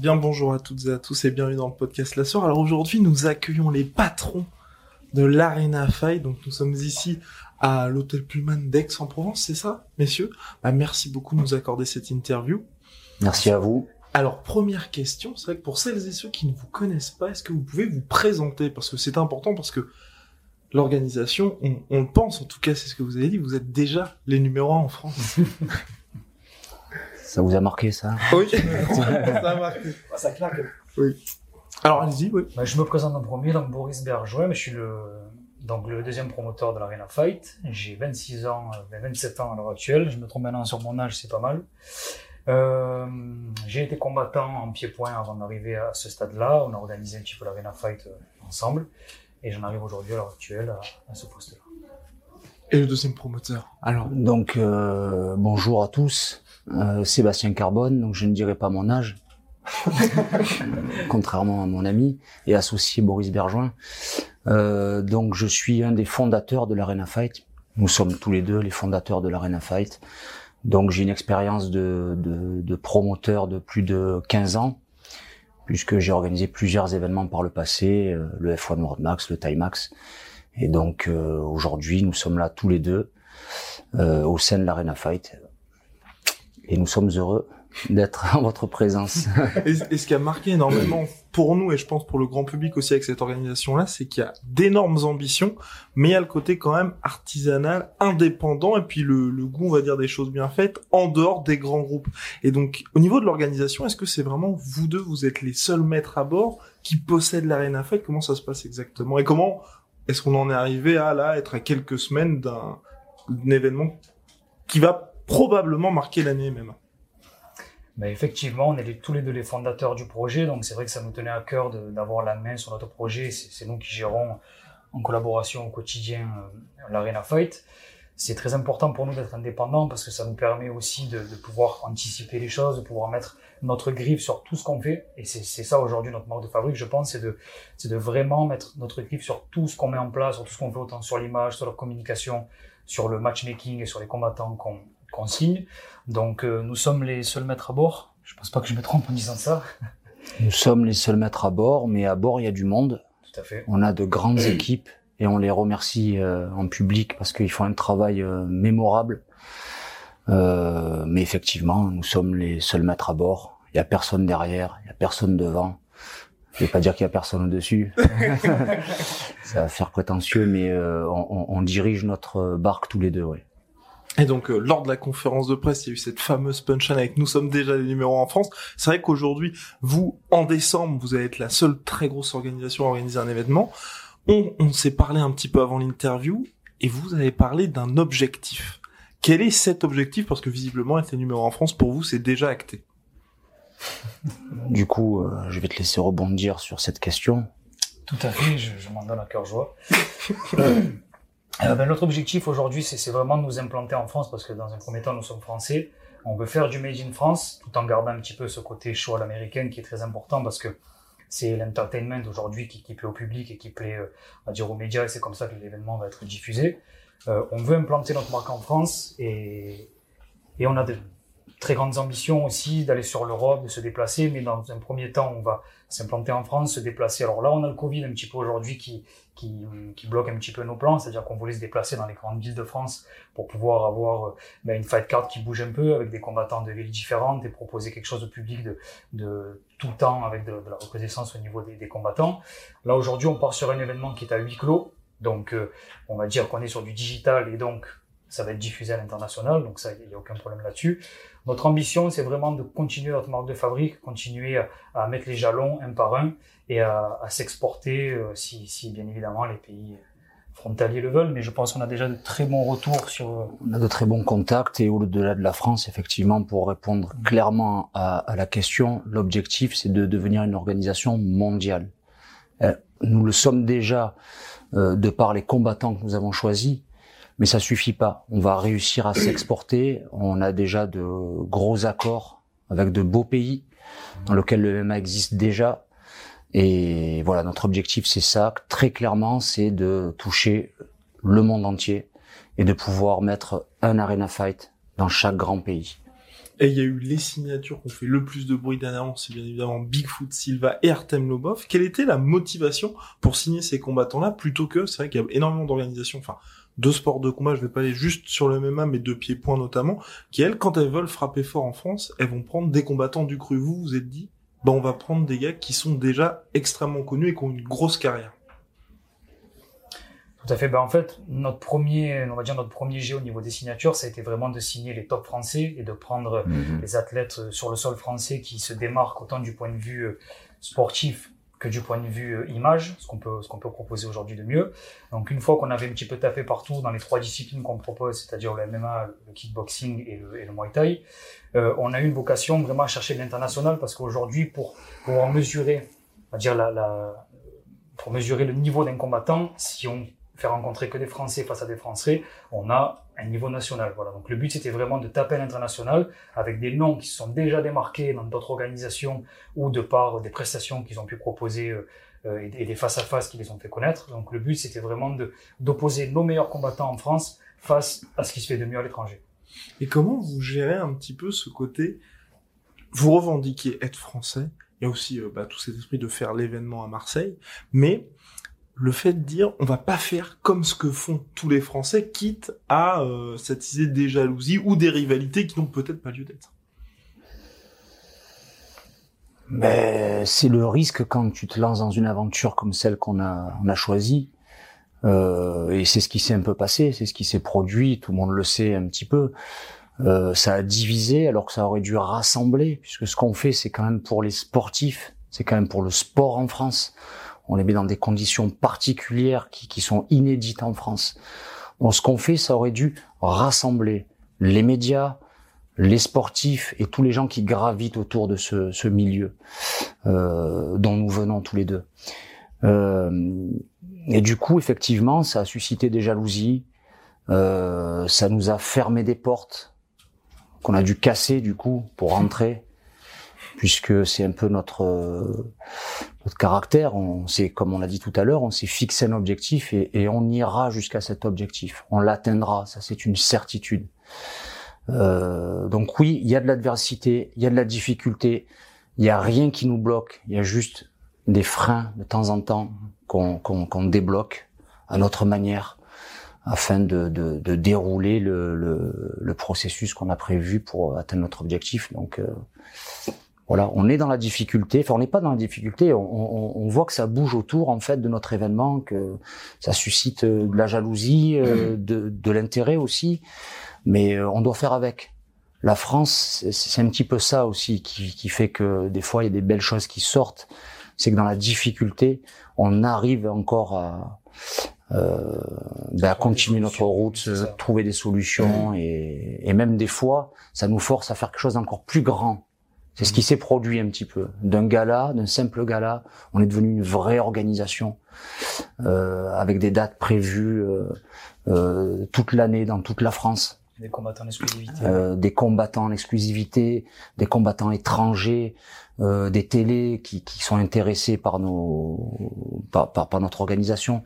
Bien bonjour à toutes et à tous et bienvenue dans le podcast La Soir. Alors aujourd'hui nous accueillons les patrons de l'Arena Fight. Donc nous sommes ici à l'hôtel Pullman d'Aix-en-Provence, c'est ça, messieurs? Bah, Merci beaucoup de nous accorder cette interview. Merci à vous. Alors première question, c'est vrai que pour celles et ceux qui ne vous connaissent pas, est-ce que vous pouvez vous présenter? Parce que c'est important parce que l'organisation, on, on le pense, en tout cas c'est ce que vous avez dit, vous êtes déjà les numéros 1 en France. Ça vous a marqué ça? Oui, ça a marqué. Ça claque. Oui. Alors allez-y, oui. Bah, je me présente en premier, donc Boris Bergouin, mais je suis le, donc le deuxième promoteur de l'Arena Fight. J'ai 26 ans, euh, 27 ans à l'heure actuelle. Je me trompe maintenant sur mon âge, c'est pas mal. Euh, j'ai été combattant en pied-point avant d'arriver à ce stade-là. On a organisé un petit peu l'Arena Fight euh, ensemble. Et j'en arrive aujourd'hui à l'heure actuelle à, à ce poste-là. Et le deuxième promoteur? Alors, Donc euh, bonjour à tous. Euh, Sébastien Carbone, donc je ne dirai pas mon âge, contrairement à mon ami et associé Boris Berjoin. Euh, donc je suis un des fondateurs de l'Arena Fight. Nous sommes tous les deux les fondateurs de l'Arena Fight. Donc j'ai une expérience de, de, de promoteur de plus de 15 ans, puisque j'ai organisé plusieurs événements par le passé, euh, le F1 World Max, le Timax. Et donc euh, aujourd'hui nous sommes là tous les deux euh, au sein de l'Arena Fight. Et nous sommes heureux d'être en votre présence. et, ce qui a marqué énormément pour nous et je pense pour le grand public aussi avec cette organisation-là, c'est qu'il y a d'énormes ambitions, mais il y a le côté quand même artisanal, indépendant, et puis le, le goût, on va dire, des choses bien faites en dehors des grands groupes. Et donc, au niveau de l'organisation, est-ce que c'est vraiment vous deux, vous êtes les seuls maîtres à bord qui possèdent l'Arena Fight? Comment ça se passe exactement? Et comment est-ce qu'on en est arrivé à là être à quelques semaines d'un événement qui va probablement marquer l'année même? Mais effectivement, on est tous les deux les fondateurs du projet, donc c'est vrai que ça nous tenait à cœur d'avoir la main sur notre projet. C'est nous qui gérons en collaboration au quotidien euh, l'Arena Fight. C'est très important pour nous d'être indépendants parce que ça nous permet aussi de, pouvoir anticiper les choses, de pouvoir mettre notre griffe sur tout ce qu'on fait. Et c'est ça aujourd'hui notre marque de fabrique, je pense, c'est de, de vraiment mettre notre griffe sur tout ce qu'on met en place, sur tout ce qu'on fait, autant sur l'image, sur la communication, sur le matchmaking et sur les combattants qu'on qu'on signe. Donc euh, nous sommes les seuls maîtres à bord. Je pense pas que je me trompe en disant ça. nous sommes les seuls maîtres à bord, mais à bord il y a du monde. Tout à fait. On a de grandes équipes et on les remercie euh, en public parce qu'ils font un travail euh, mémorable. Euh, mais effectivement, nous sommes les seuls maîtres à bord. Il y a personne derrière, il y a personne devant. Je vais pas dire qu'il y a personne au-dessus. Ça va faire prétentieux, mais euh, on, on- on dirige notre barque tous les deux, oui. Et donc, euh, lors de la conférence de presse, il y a eu cette fameuse punchline avec nous sommes déjà les numéros en France. C'est vrai qu'aujourd'hui, vous, en décembre, vous allez être la seule très grosse organisation à organiser un événement. On, on s'est parlé un petit peu avant l'interview et vous avez parlé d'un objectif. Quel est cet objectif? Parce que visiblement, être les numéros en France, pour vous, c'est déjà acté. Du coup, euh, je vais te laisser rebondir sur cette question. Tout à fait, je, je m'en donne à cœur joie. Euh, ben, notre objectif aujourd'hui, c'est vraiment de nous implanter en France parce que dans un premier temps, nous sommes français. On veut faire du Made in France tout en gardant un petit peu ce côté show à l'américaine qui est très important parce que c'est l'entertainment aujourd'hui qui, plaît au public et qui plaît, euh, dire, aux médias et c'est comme ça que l'événement va être diffusé. Euh, on veut implanter notre marque en France et on a de très grandes ambitions aussi d'aller sur l'Europe, de se déplacer, mais dans un premier temps, on va s'implanter en France, se déplacer. Alors là, on a le Covid un petit peu aujourd'hui qui, qui, qui bloque un petit peu nos plans, c'est-à-dire qu'on voulait se déplacer dans les grandes villes de France pour pouvoir avoir euh, ben, une fight card qui bouge un peu avec des combattants de villes différentes et proposer quelque chose de public de, de tout le temps avec de, la reconnaissance au niveau des, des combattants. Là, aujourd'hui, on part sur un événement qui est à huis clos, Donc, euh, on va dire qu'on est sur du digital et donc ça va être diffusé à l'international. Donc, ça, il n'y a aucun problème là-dessus. Notre ambition, c'est vraiment de continuer notre marque de fabrique, continuer à, mettre les jalons un par un et à, à s'exporter euh, si, si, bien évidemment, les pays frontaliers le veulent, mais je pense qu'on a déjà de très bons retours sur. On a de très bons contacts et au-delà de la France, effectivement, pour répondre mm. clairement à, à la question, l'objectif c'est de devenir une organisation mondiale. Euh, nous le sommes déjà euh, de par les combattants que nous avons choisis, mais ça suffit pas. On va réussir à s'exporter. On a déjà de gros accords avec de beaux pays dans lesquels le MMA existe déjà et voilà, notre objectif, c'est ça, très clairement, c'est de toucher le monde entier et de pouvoir mettre un arena fight dans chaque grand pays. Et il y a eu les signatures qui ont fait le plus de bruit dernièrement, c'est bien évidemment Bigfoot Silva et Artem Lobov. Quelle était la motivation pour signer ces combattants-là plutôt que, c'est vrai qu'il y a énormément d'organisations, enfin, de sports de combat, je vais pas aller juste sur le MMA, mais de pieds-points notamment, qui elles, quand elles veulent frapper fort en France, elles vont prendre des combattants du cru. Vous, vous êtes dit, ben on va prendre des gars qui sont déjà extrêmement connus et qui ont une grosse carrière. Tout à fait. Ben en fait, notre premier, on va dire notre premier jet au niveau des signatures, ça a été vraiment de signer les top français et de prendre mhm. les athlètes sur le sol français qui se démarquent autant du point de vue euh, sportif que du point de vue euh, image, ce qu'on peut, ce qu'on peut proposer aujourd'hui de mieux. Donc une fois qu'on avait un petit peu tapé partout dans les trois disciplines qu'on propose, c'est-à-dire le MMA, le kickboxing et le, Muay Thai, euh, on a eu une vocation vraiment à chercher l'international parce qu'aujourd'hui, pour pouvoir mesurer, va dire la, la, pour mesurer le niveau d'un combattant, si on fait rencontrer que des Français face à des Français, on a un niveau national. Voilà. Donc le but c'était vraiment de taper à l'international avec des noms qui se sont déjà démarqués dans d'autres organisations ou de par des prestations qu'ils ont pu proposer euh, euh, et des face à face qui les ont fait connaître. Donc le but c'était vraiment d'opposer nos meilleurs combattants en France face à ce qui se fait de mieux à l'étranger. Et comment vous gérez un petit peu ce côté Vous revendiquez être français, il y a aussi euh, bah, tout cet esprit de faire l'événement à Marseille, mais le fait de dire on va pas faire comme ce que font tous les Français, quitte à euh, des jalousies ou des rivalités qui n'ont peut-être pas lieu d'être. Mais c'est le risque quand tu te lances dans une aventure comme celle qu'on a, on a choisie. Euh, et c'est ce qui s'est un peu passé, c'est ce qui s'est produit, tout le monde le sait un petit peu. Euh, ça a divisé alors que ça aurait dû rassembler, puisque ce qu'on fait, c'est quand même pour les sportifs, c'est quand même pour le sport en France on les met dans des conditions particulières qui, qui sont inédites en France. Donc ce qu'on fait, ça aurait dû rassembler les médias, les sportifs et tous les gens qui gravitent autour de ce, ce milieu euh, dont nous venons tous les deux. Euh, et du coup, effectivement, ça a suscité des jalousies, euh, ça nous a fermé des portes qu'on a dû casser du coup pour rentrer puisque c'est un peu notre euh, notre caractère. On s'est, comme on l'a dit tout à l'heure, on s'est fixé un objectif et, et on ira jusqu'à cet objectif. On l'atteindra, ça c'est une certitude. Euh, donc oui, il y a de l'adversité, il y a de la difficulté, il y a rien qui nous bloque, il y a juste des freins de temps en temps qu'on qu'on débloque à notre manière afin de, de, de dérouler le, le, le processus qu'on a prévu pour atteindre notre objectif. Donc euh, voilà, on est dans la difficulté. Enfin, on n'est pas dans la difficulté. On, on, voit que ça bouge autour en fait de notre événement, que ça suscite euh, de la jalousie, euh, de, de l'intérêt aussi. Mais euh, on doit faire avec. La France, c'est un petit peu ça aussi qui, qui fait que des fois il y a des belles choses qui sortent. C'est que dans la difficulté, on arrive encore à, euh, ben à continuer notre route, trouver des solutions et, et même des fois, ça nous force à faire quelque chose d'encore plus grand c'est ce qui s'est produit un petit peu. D'un gala, d'un simple gala, on est devenu une vraie organisation euh, avec des dates prévues euh, euh, toute l'année dans toute la France. Des combattants en exclusivité. Euh, des combattants en exclusivité, des combattants étrangers, euh, des télés qui, qui, sont intéressés par nos par, par, notre organisation.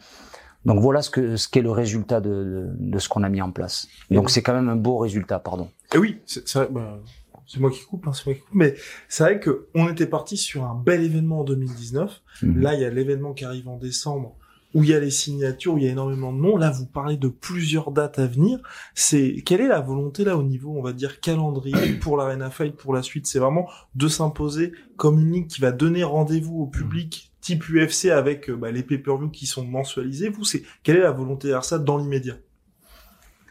Donc voilà ce que ce qu'est le résultat de, de, ce qu'on a mis en place. Donc c'est quand même un beau résultat, pardon. Et oui, c'est bah, c'est moi qui coupe, hein, c'est moi qui coupe. Mais c'est vrai que on était parti sur un bel événement en 2019. Mhm. Là, il y a l'événement qui arrive en décembre où il y a les signatures, où il y a énormément de noms. Là, vous parlez de plusieurs dates à venir. C'est quelle est la volonté là au niveau, on va dire calendrier pour l'Arena Fight pour la suite? C'est vraiment de s'imposer comme une ligue qui va donner rendez-vous au public type UFC avec bah, les pay-per-view qui sont mensualisés. Vous, c'est quelle est la volonté ça dans l'immédiat?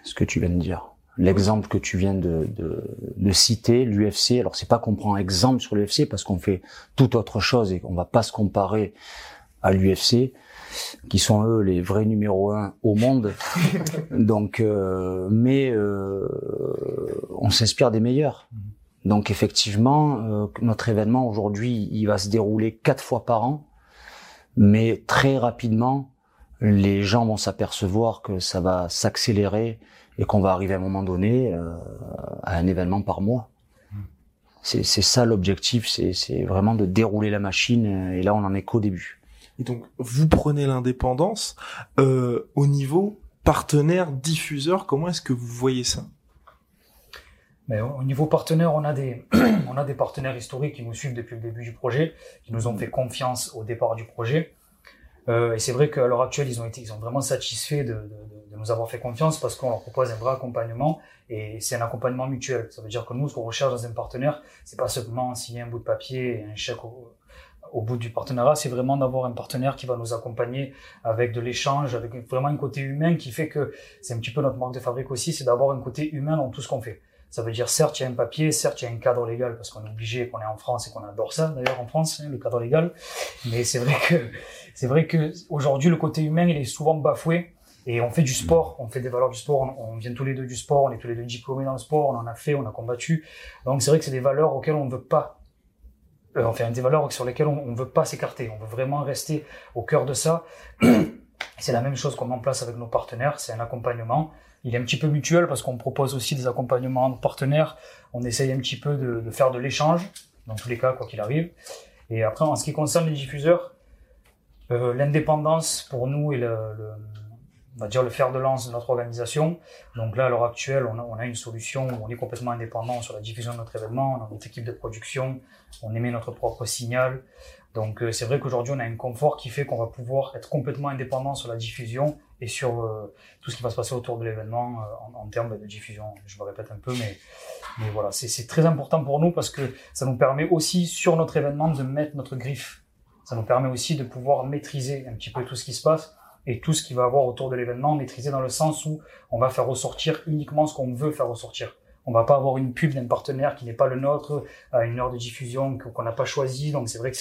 Ce que tu viens de dire l'exemple que tu viens de, de, de citer, l'UFC. Alors c'est pas qu'on prend exemple sur l'UFC parce qu'on fait tout autre chose et qu'on va pas se comparer à l'UFC, qui sont eux les vrais numéros un au monde. Donc, euh, mais euh, on s'inspire des meilleurs. Donc effectivement, euh, notre événement aujourd'hui, il va se dérouler quatre fois par an, mais très rapidement, les gens vont s'apercevoir que ça va s'accélérer et qu'on va arriver à un moment donné euh, à un événement par mois. C'est ça l'objectif, c'est vraiment de dérouler la machine et là on en est qu'au début. Et donc vous prenez l'indépendance euh, au niveau partenaire, diffuseur, comment est-ce que vous voyez ça? Mais au niveau partenaire, on a des on a des partenaires historiques qui nous suivent depuis le début du projet, qui nous ont fait confiance au départ du projet. Euh, et c'est vrai qu'à l'heure actuelle, ils ont été, ils ont vraiment satisfaits de, de, de nous avoir fait confiance parce qu'on leur propose un vrai accompagnement et c'est un accompagnement mutuel. Ça veut dire que nous, ce qu'on recherche dans un partenaire, c'est pas seulement signer un bout de papier et un chèque au, au bout du partenariat, c'est vraiment d'avoir un partenaire qui va nous accompagner avec de l'échange, avec vraiment un côté humain qui fait que c'est un petit peu notre marque de fabrique aussi, c'est d'avoir un côté humain dans tout ce qu'on fait. Ça veut dire, certes, il y a un papier, certes, il y a un cadre légal, parce qu'on est obligé, qu'on est en France et qu'on adore ça, d'ailleurs, en France, hein, le cadre légal. Mais c'est vrai que, c'est vrai que aujourd'hui, le côté humain, il est souvent bafoué. Et on fait du sport, on fait des valeurs du sport, on, vient tous les deux du sport, on est tous les deux diplômés dans le sport, on en a fait, on a combattu. Donc c'est vrai que c'est des valeurs auxquelles on ne veut pas, euh, enfin des valeurs sur lesquelles on ne veut pas s'écarter. On veut vraiment rester au cœur de ça. c'est la même chose qu'on met en place avec nos partenaires, c'est un accompagnement il est un petit peu mutuel parce qu'on propose aussi des accompagnements de partenaires. On essaye un petit peu de, faire de l'échange, dans tous les cas, quoi qu'il arrive. Et après, en ce qui concerne les diffuseurs, euh, l'indépendance pour nous est le, on va dire le fer de lance de notre organisation. Donc là, à l'heure actuelle, on a, on a, une solution où on est complètement indépendant sur la diffusion de notre événement. On a notre équipe de production, on émet notre propre signal. Donc euh, c'est vrai qu'aujourd'hui, on a un confort qui fait qu'on va pouvoir être complètement indépendant sur la diffusion et sur euh, tout ce qui va se passer autour de l'événement euh, en, termes de diffusion. Je me répète un peu, mais, mais voilà, c'est très important pour nous parce que ça nous permet aussi sur notre événement de mettre notre griffe. Ça nous permet aussi de pouvoir maîtriser un petit peu tout ce qui se passe et tout ce qui va avoir autour de l'événement, maîtriser dans le sens où on va faire ressortir uniquement ce qu'on veut faire ressortir. On va pas avoir une pub d'un partenaire qui n'est pas le nôtre à une heure de diffusion qu'on n'a pas choisi. Donc c'est vrai que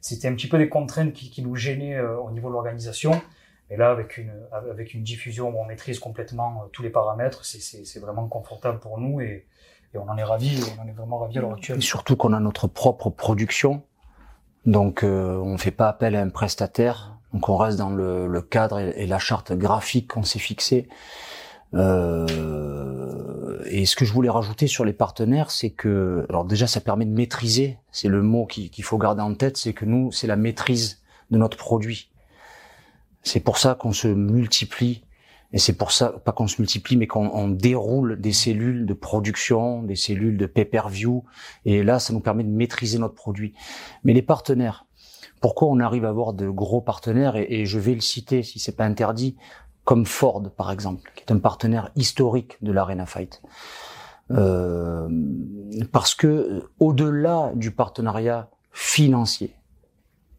c'était un petit peu des contraintes qui, qui nous gênaient euh, au niveau de l'organisation. Et là, avec une, avec une diffusion où on maîtrise complètement euh, tous les paramètres, c'est vraiment confortable pour nous et, et on en est ravis, on en est vraiment ravis à l'heure actuelle. Et surtout qu'on a notre propre production, donc euh, on fait pas appel à un prestataire, donc on reste dans le, le cadre et, la charte graphique qu'on s'est fixé. Euh, et ce que je voulais rajouter sur les partenaires, c'est que, alors déjà, ça permet de maîtriser. C'est le mot qu'il faut garder en tête, c'est que nous, c'est la maîtrise de notre produit. C'est pour ça qu'on se multiplie. Et c'est pour ça, pas qu'on se multiplie, mais qu'on déroule des cellules de production, des cellules de pay-per-view. Et là, ça nous permet de maîtriser notre produit. Mais les partenaires, pourquoi on arrive à avoir de gros partenaires? Et, je vais le citer si c'est pas interdit, comme Ford par exemple, qui est un partenaire historique de l'Arena Fight. Euh, parce que au-delà du partenariat financier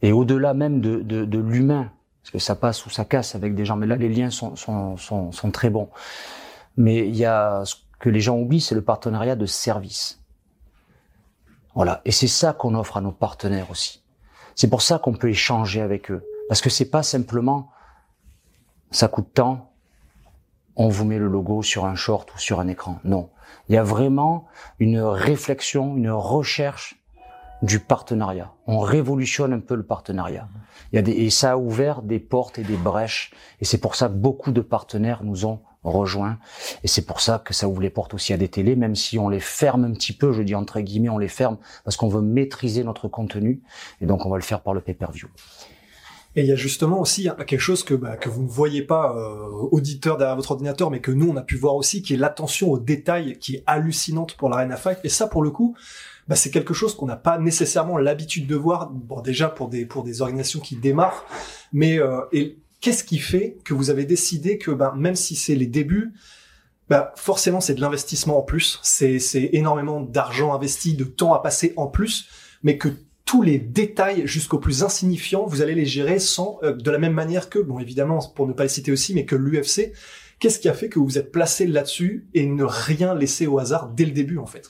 et au-delà même de l'humain parce que ça passe ou ça casse avec des gens. Mais là, les liens sont, sont, sont, sont très bons. Mais il y a ce que les gens oublient, c'est le partenariat de service. Voilà. Et c'est ça qu'on offre à nos partenaires aussi. C'est pour ça qu'on peut échanger avec eux. Parce que c'est pas simplement, ça coûte tant, on vous met le logo sur un short ou sur un écran. Non. Il y a vraiment une réflexion, une recherche du partenariat. On révolutionne un peu le partenariat. Il y a des, et ça a ouvert des portes et des brèches. Et c'est pour ça que beaucoup de partenaires nous ont rejoints. Et c'est pour ça que ça ouvre les portes aussi à des télés, même si on les ferme un petit peu, je dis entre guillemets, on les ferme parce qu'on veut maîtriser notre contenu. Et donc on va le faire par le pay-per-view. Et il y a justement aussi quelque chose que, bah, que vous ne voyez pas, euh, auditeur derrière votre ordinateur, mais que nous, on a pu voir aussi, qui est l'attention aux détails, qui est hallucinante pour l'Arena Fight. Et ça, pour le coup, bah, c'est quelque chose qu'on n'a pas nécessairement l'habitude de voir. Bon, déjà pour des pour des organisations qui démarrent, mais euh, et qu'est-ce qui fait que vous avez décidé que bah, même si c'est les débuts, bah, forcément c'est de l'investissement en plus, c'est c'est énormément d'argent investi, de temps à passer en plus, mais que tous les détails jusqu'au plus insignifiant, vous allez les gérer sans euh, de la même manière que, bon évidemment pour ne pas les citer aussi, mais que l'UFC. Qu'est-ce qui a fait que vous vous êtes placé là-dessus et ne rien laisser au hasard dès le début en fait?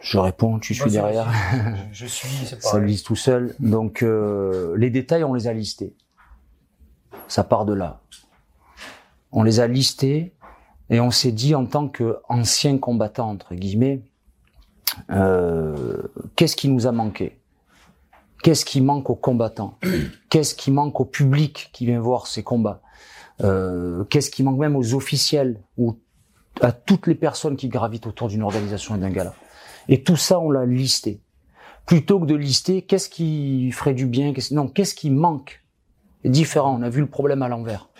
Je réponds, tu suis derrière. Je, je suis, c'est Ça lise tout seul. Donc euh, les détails, on les a listés. Ça part de là. On les a listés et on s'est dit en tant qu'ancien combattant entre guillemets, euh, qu'est-ce qui nous a manqué? Qu'est-ce qui manque aux combattants? Qu'est-ce qui manque au public qui vient voir ces combats? Euh, Qu'est-ce qui manque même aux officiels ou à toutes les personnes qui gravitent autour d'une organisation et d'un gala? Et tout ça, on l'a listé plutôt que de lister qu'est-ce qui ferait du bien, qu'est-ce, non, qu'est-ce qui manque. Différent, on a vu le problème à l'envers.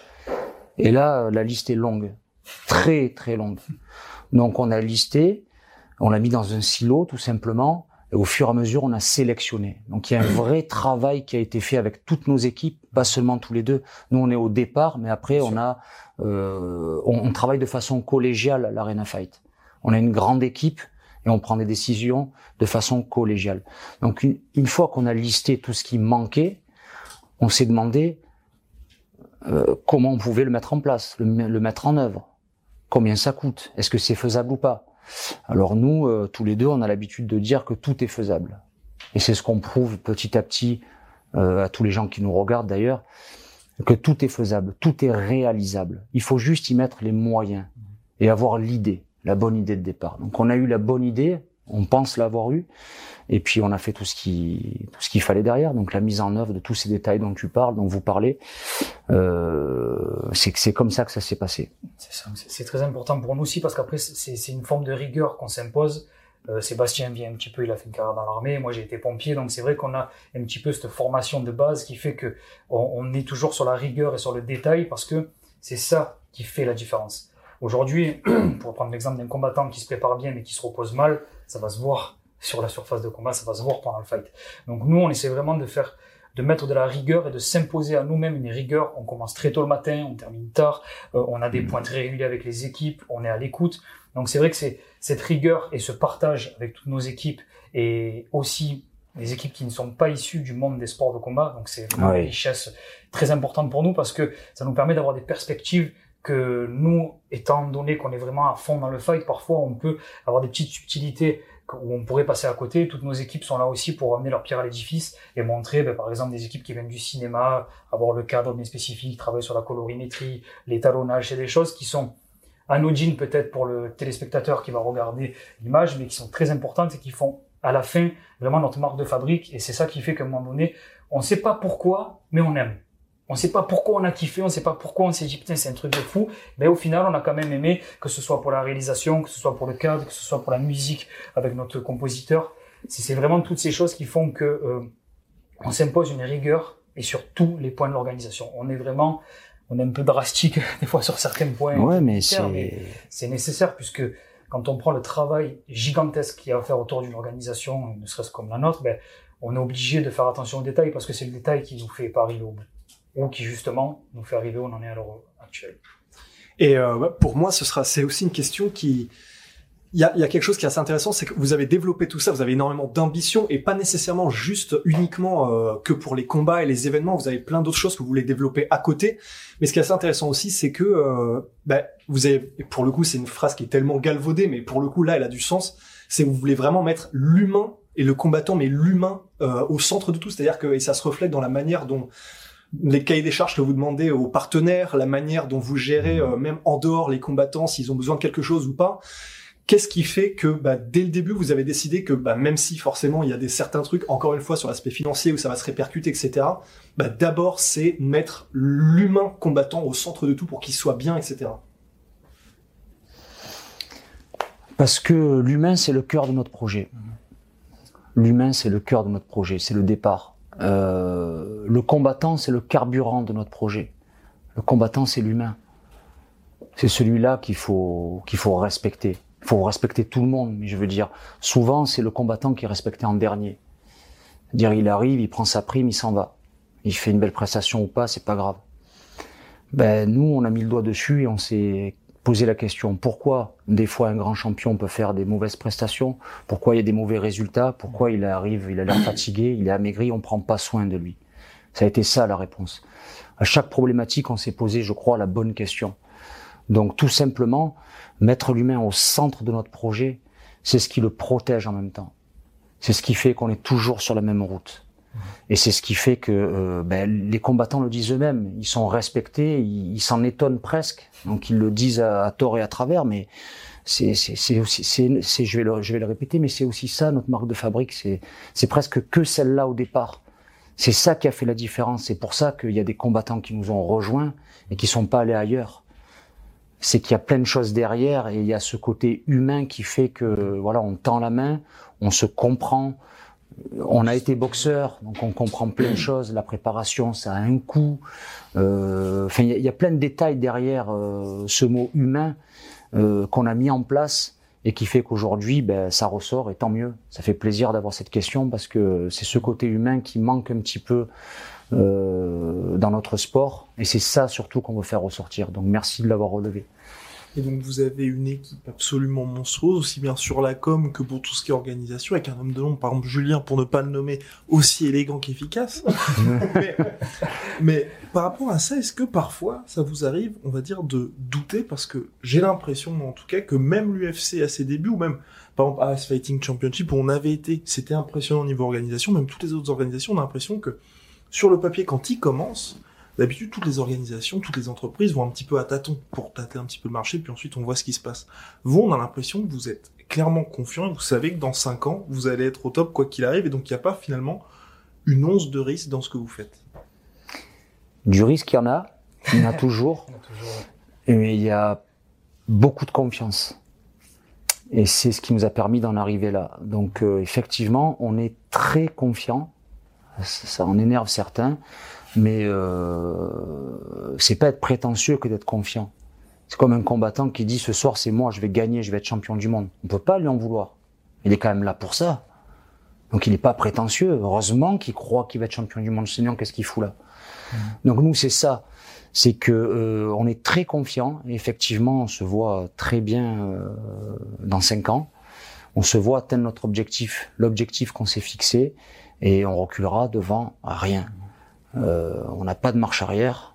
Et là, la liste est longue, très très longue. Donc on a listé, on l'a mis dans un silo tout simplement, et au fur et à mesure, on a sélectionné. Donc il y a un vrai travail qui a été fait avec toutes nos équipes, pas seulement tous les deux. Nous, on est au départ, mais après, on a, euh, on, on travaille de façon collégiale à l'Arena Fight. On a une grande équipe et on prend des décisions de façon collégiale. Donc une, fois qu'on a listé tout ce qui manquait, on s'est demandé euh, comment on pouvait le mettre en place, le mettre en œuvre, combien ça coûte, est-ce que c'est faisable ou pas? Alors nous, euh, tous les deux, on a l'habitude de dire que tout est faisable. Et c'est ce qu'on prouve petit à petit euh, à tous les gens qui nous regardent d'ailleurs, que tout est faisable, tout est réalisable. Il faut juste y mettre les moyens et avoir l'idée, la bonne idée de départ. Donc on a eu la bonne idée, on pense l'avoir eu, et puis on a fait tout ce qui tout ce qu'il fallait derrière. Donc la mise en œuvre de tous ces détails dont tu parles, dont vous parlez, euh, c'est c'est comme ça que ça s'est passé. C'est très important pour nous aussi parce qu'après c'est c'est une forme de rigueur qu'on s'impose. Euh, Sébastien vient un petit peu, il a fait une carrière dans l'armée. Moi j'ai été pompier, donc c'est vrai qu'on a un petit peu cette formation de base qui fait que on est toujours sur la rigueur et sur le détail parce que c'est ça qui fait la différence. Aujourd'hui, pour prendre l'exemple d'un combattant qui se prépare bien mais qui se repose mal, ça va se voir sur la surface de combat, ça va se voir pendant le fight. Donc nous, on essaie vraiment de faire de mettre de la rigueur et de s'imposer à nous-mêmes une rigueur. On commence très tôt le matin, on termine tard, euh, on a des points très réguliers avec les équipes, on est à l'écoute. Donc c'est vrai que c'est cette rigueur et ce partage avec toutes nos équipes et aussi les équipes qui ne sont pas issues du monde des sports de combat. Donc c'est vraiment Oui. une richesse très importante pour nous parce que ça nous permet d'avoir des perspectives que nous, étant donné qu'on est vraiment à fond dans le fight, parfois on peut avoir des petites subtilités où on pourrait passer à côté. Toutes nos équipes sont là aussi pour amener leur pierre à l'édifice et montrer, ben, par exemple, des équipes qui viennent du cinéma, avoir le cadre bien spécifique, travailler sur la colorimétrie, l'étalonnage, c'est des choses qui sont anodines peut-être pour le téléspectateur qui va regarder l'image, mais qui sont très importantes et qui font à la fin vraiment notre marque de fabrique. Et c'est ça qui fait qu'à un moment donné, on ne sait pas pourquoi, mais on aime. On ne sait pas pourquoi on a kiffé, on ne sait pas pourquoi on s'est dit putain c'est un truc de fou, mais au final on a quand même aimé, que ce soit pour la réalisation, que ce soit pour le cadre, que ce soit pour la musique avec notre compositeur. C'est vraiment toutes ces choses qui font que euh, on s'impose une rigueur et sur tous les points de l'organisation. On est vraiment, on est un peu drastique des fois sur certains points. Ouais, mais militaires, c'est c'est nécessaire puisque quand on prend le travail gigantesque qu'il y a à faire autour d'une organisation, ne serait-ce comme la nôtre, ben, on est obligé de faire attention aux détails parce que c'est le détail qui nous fait pas arriver au bout ou qui justement nous fait arriver où on en est à l'heure actuelle. Et euh, pour moi, ce sera, c'est aussi une question qui, il y a, y a quelque chose qui est assez intéressant, c'est que vous avez développé tout ça, vous avez énormément d'ambition et pas nécessairement juste uniquement euh, que pour les combats et les événements. Vous avez plein d'autres choses que vous voulez développer à côté. Mais ce qui est assez intéressant aussi, c'est que euh, bah, vous avez, pour le coup, c'est une phrase qui est tellement galvaudée, mais pour le coup là, elle a du sens. C'est que vous voulez vraiment mettre l'humain et le combattant, mais l'humain euh, au centre de tout. C'est-à-dire que et ça se reflète dans la manière dont les cahiers des charges que vous demandez aux partenaires, la manière dont vous gérez euh, même en dehors les combattants, s'ils ont besoin de quelque chose ou pas. Qu'est-ce qui fait que bah, dès le début vous avez décidé que bah, même si forcément il y a des certains trucs, encore une fois sur l'aspect financier où ça va se répercuter, etc. Bah, d'abord c'est mettre l'humain combattant au centre de tout pour qu'il soit bien, etc. Parce que l'humain, c'est le cœur de notre projet. L'humain, c'est le cœur de notre projet, c'est le départ. Euh, le combattant, c'est le carburant de notre projet. Le combattant, c'est l'humain. C'est celui-là qu'il faut qu'il faut respecter. Il faut respecter tout le monde, mais je veux dire, souvent, c'est le combattant qui est respecté en dernier. C'est-à-dire, il arrive, il prend sa prime, il s'en va. Il fait une belle prestation ou pas, c'est pas grave. Ben, nous, on a mis le doigt dessus et on s'est poser la question pourquoi des fois un grand champion peut faire des mauvaises prestations, pourquoi il y a des mauvais résultats, pourquoi il arrive, il a l'air fatigué, il est amaigri, on prend pas soin de lui? Ça a été ça la réponse. À chaque problématique, on s'est posé, je crois, la bonne question. Donc tout simplement, mettre l'humain au centre de notre projet, c'est ce qui le protège en même temps. C'est ce qui fait qu'on est toujours sur la même route. Et c'est ce qui fait que euh, ben, les combattants le disent eux-mêmes. Ils sont respectés, ils s'en étonnent presque. Donc ils le disent à, tort et à travers, mais c'est aussi, je vais le, répéter, mais c'est aussi ça notre marque de fabrique. C'est, presque que celle-là au départ. C'est ça qui a fait la différence. C'est pour ça qu'il y a des combattants qui nous ont rejoints et qui sont pas allés ailleurs. C'est qu'il y a plein de choses derrière et il y a ce côté humain qui fait que voilà, on tend la main, on se comprend. On a été boxeur, donc on comprend plein de choses. La préparation, ça a un coût. Euh, il y, a plein de détails derrière euh, ce mot humain euh, qu'on a mis en place et qui fait qu'aujourd'hui, ben, ça ressort et tant mieux. Ça fait plaisir d'avoir cette question parce que c'est ce côté humain qui manque un petit peu dans notre sport et c'est ça surtout qu'on veut faire ressortir. Donc merci de l'avoir relevé. Et donc vous avez une équipe absolument monstrueuse, aussi bien sur la com que pour tout ce qui est organisation, avec un homme de nom, par exemple Julien, pour ne pas le nommer, aussi élégant qu'efficace. mais, par rapport à ça, est-ce que parfois ça vous arrive, on va dire, de douter? Parce que j'ai l'impression, en tout cas, que même l'UFC à ses débuts, ou même par exemple AS Fighting Championship, où on avait été, c'était impressionnant au niveau organisation, même toutes les autres organisations, on a l'impression que sur le papier, quand ils commencent, D'habitude, toutes les organisations, toutes les entreprises vont un petit peu à tâtons pour tâter un petit peu le marché, puis ensuite on voit ce qui se passe. Vous, on a l'impression que vous êtes clairement confiant et vous savez que dans 5 ans, vous allez être au top quoi qu'il arrive, et donc il n'y a pas finalement une once de risque dans ce que vous faites. Du risque, il y en a, il y en a toujours, mais il y a beaucoup de confiance. Et c'est ce qui nous a permis d'en arriver là. Donc euh, effectivement, on est très confiant. Ça en énerve certains. Mais euh, c'est pas être prétentieux que d'être confiant. C'est comme un combattant qui dit ce soir c'est moi, je vais gagner, je vais être champion du monde. On peut pas lui en vouloir. Il est quand même là pour ça. Donc il n'est pas prétentieux. Heureusement qu'il croit qu'il va être champion du monde. Sinon qu'est-ce qu'il fout là? Mmh. Donc nous c'est ça. C'est que euh, on est très confiant. Et effectivement, on se voit très bien euh, dans cinq ans. On se voit atteindre notre objectif, l'objectif qu'on s'est fixé, et on reculera devant rien. Euh, on n'a pas de marche arrière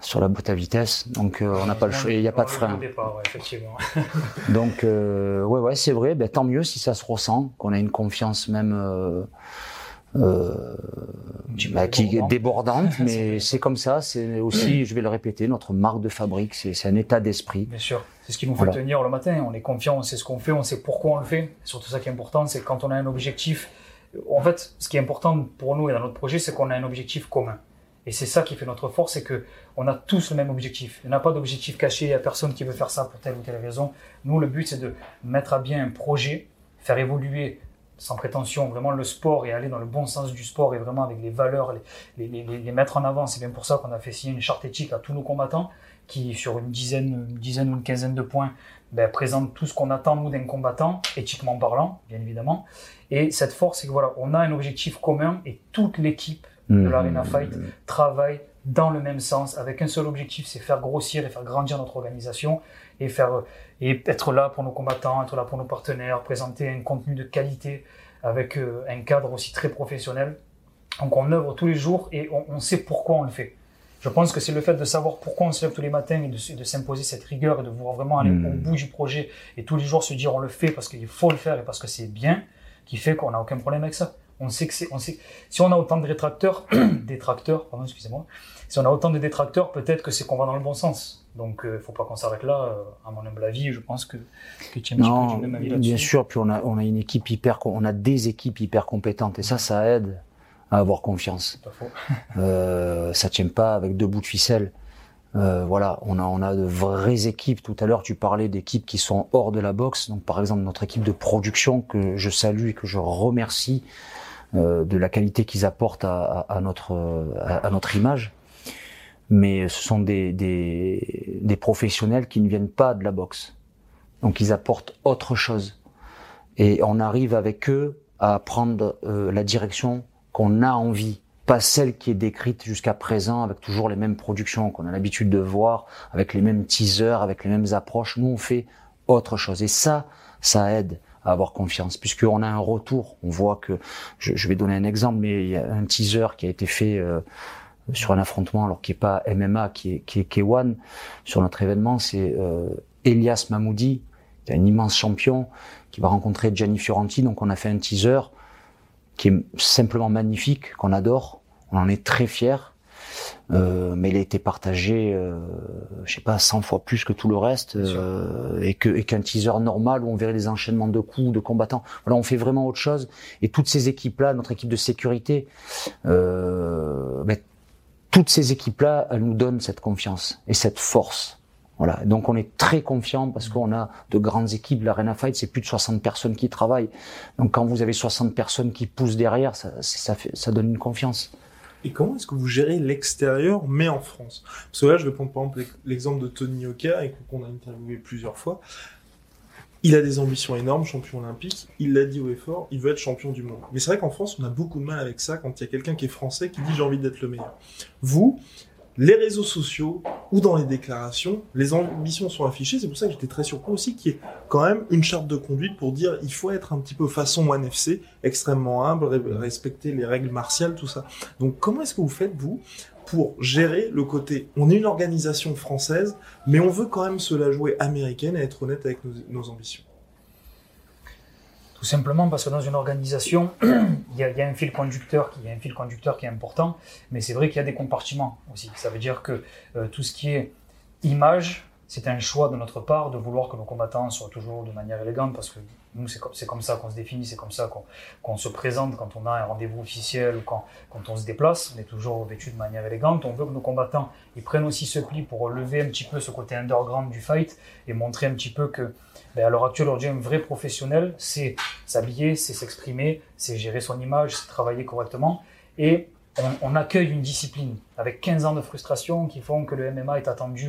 sur la boîte à vitesse, donc euh, on n'a pas le choix, il n'y a pas de frein. donc euh, ouais ouais c'est vrai, ben, tant mieux si ça se ressent, qu'on a une confiance même bah, qui est débordante, mais c'est comme ça. C'est aussi, je vais le répéter, notre marque de fabrique. C'est un état d'esprit. Bien sûr, c'est ce qui nous fait tenir le matin. On est confiant, on sait ce qu'on fait, on sait pourquoi on le fait. Surtout ça qui est important, c'est quand on a un objectif en fait, ce qui est important pour nous et dans notre projet, c'est qu'on a un objectif commun. Et c'est ça qui fait notre force, c'est que on a tous le même objectif. Il n'y a pas d'objectif caché, il n'y a personne qui veut faire ça pour telle ou telle raison. Nous, le but, c'est de mettre à bien un projet, faire évoluer sans prétention vraiment le sport et aller dans le bon sens du sport et vraiment avec les valeurs, les, les, mettre en avant. C'est bien pour ça qu'on a fait signer une charte éthique à tous nos combattants qui, sur une dizaine, une dizaine ou une quinzaine de points, ben, présente tout ce qu'on attend, nous, d'un combattant, éthiquement parlant, bien évidemment. Et cette force, c'est que voilà, on a un objectif commun et toute l'équipe de mmh. l'Arena Fight travaille dans le même sens, avec un seul objectif, c'est faire grossir et faire grandir notre organisation et faire et être là pour nos combattants, être là pour nos partenaires, présenter un contenu de qualité avec euh, un cadre aussi très professionnel. Donc on œuvre tous les jours et on, on sait pourquoi on le fait. Je pense que c'est le fait de savoir pourquoi on se lève tous les matins et de, de s'imposer cette rigueur et de vouloir vraiment aller mmh. au bout du projet et tous les jours se dire on le fait parce qu'il faut le faire et parce que c'est bien qui fait qu'on n'a aucun problème avec ça. On sait que c'est, on sait, si on a autant de rétracteurs, détracteurs, pardon, excusez-moi, si on a autant de détracteurs, peut-être que c'est qu'on va dans le bon sens. Donc, il euh, faut pas qu'on s'arrête là. Euh, à mon humble avis, je pense que, que tu même avis là-dessus. Bien sûr, puis on a, on a une équipe hyper, on a des équipes hyper compétentes, et ça, ça aide à avoir confiance. Euh, ça tient pas avec deux bouts de ficelle. Euh, voilà, on a, on a de vraies équipes. Tout à l'heure, tu parlais d'équipes qui sont hors de la boxe. Donc, par exemple, notre équipe de production que je salue et que je remercie euh, de la qualité qu'ils apportent à, à, notre à, notre image. Mais ce sont des, des, des, professionnels qui ne viennent pas de la boxe. Donc, ils apportent autre chose. Et on arrive avec eux à prendre euh, la direction qu'on a envie pas celle qui est décrite jusqu'à présent avec toujours les mêmes productions qu'on a l'habitude de voir, avec les mêmes teasers, avec les mêmes approches. Nous, on fait autre chose. Et ça, ça aide à avoir confiance, puisqu'on a un retour. On voit que, je, vais donner un exemple, mais il y a un teaser qui a été fait euh, sur un affrontement, alors qui est pas MMA, qui est, qui est K1, sur notre événement, c'est euh, Elias Mamoudi, qui est un immense champion, qui va rencontrer Gianni Fiorenti. Donc on a fait un teaser qui est simplement magnifique, qu'on adore. On en est très fiers. Euh, mais il a été partagé, euh, je sais pas, 100 fois plus que tout le reste, euh, et que et qu'un teaser normal où on verrait des enchaînements de coups, de combattants. Voilà, on fait vraiment autre chose. Et toutes ces équipes-là, notre équipe de sécurité, euh, mais toutes ces équipes-là, elles nous donnent cette confiance et cette force. Donc on est très confiant parce qu'on a de grandes équipes. L'Arena Fight, c'est plus de 60 personnes qui travaillent. Donc quand vous avez 60 personnes qui poussent derrière, ça donne une confiance. Et comment est-ce que vous gérez l'extérieur, mais en France? Parce que là, je vais prendre par exemple l'exemple de Tony Oka, qu'on a interviewé plusieurs fois. Il a des ambitions énormes, champion olympique. Il l'a dit au effort, il veut être champion du monde. Mais c'est vrai qu'en France, on a beaucoup de mal avec ça quand il y a quelqu'un qui est français qui dit j'ai envie d'être le meilleur. Vous, les réseaux sociaux ou dans les déclarations, les ambitions sont affichées. C'est pour ça que j'étais très surpris aussi qu'il y ait quand même une charte de conduite pour dire il faut être un petit peu façon One FC, extrêmement humble, respecter les règles martiales, tout ça. Donc comment est-ce que vous faites vous pour gérer le côté on est une organisation française, mais on veut quand même se la jouer américaine et être honnête avec nos ambitions? Tout simplement parce que dans une organisation, il y, a, un fil conducteur, qui, un fil conducteur qui est important, mais c'est vrai qu'il y a des compartiments aussi. Ça veut dire que euh, tout ce qui est image, c'est un choix de notre part de vouloir que nos combattants soient toujours de manière élégante parce que nous, c'est comme, comme, ça qu'on se définit, c'est comme ça qu'on se présente quand on a un rendez-vous officiel ou quand, quand, on se déplace. On est toujours vêtu de manière élégante. On veut que nos combattants ils prennent aussi ce pli pour relever un petit peu ce côté underground du fight et montrer un petit peu que ben, à l'heure actuelle, aujourd'hui, un vrai professionnel, c'est s'habiller, c'est s'exprimer, c'est gérer son image, c'est travailler correctement. Et on, on, accueille une discipline avec 15 ans de frustration qui font que le MMA est attendu.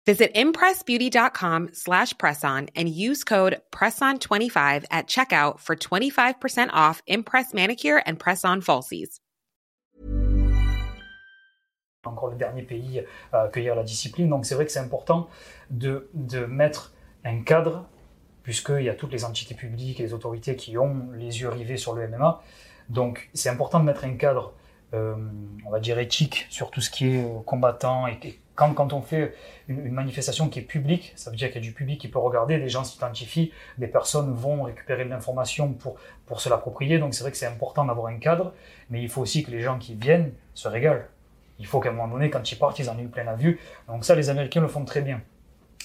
Visit impressbeauty.com slash presson and use code PRESSON25 at checkout for 25% off Impress Manicure and Press-On Falsies. Encore le dernier pays à accueillir la discipline, donc c'est vrai que c'est important de, de mettre un cadre, puisqu'il y a toutes les entités publiques et les autorités qui ont les yeux rivés sur le MMA. Donc c'est important de mettre un cadre, euh, on va dire éthique, sur tout ce qui est combattant et quand, quand on fait une, une, manifestation qui est publique, ça veut dire qu'il y a du public qui peut regarder, des gens s'identifient, des personnes vont récupérer de l'information pour, pour se l'approprier. Donc c'est vrai que c'est important d'avoir un cadre, mais il faut aussi que les gens qui viennent se régalent. Il faut qu'à un moment donné, quand ils partent, ils en aient eu plein la vue. Donc ça, les Américains le font très bien.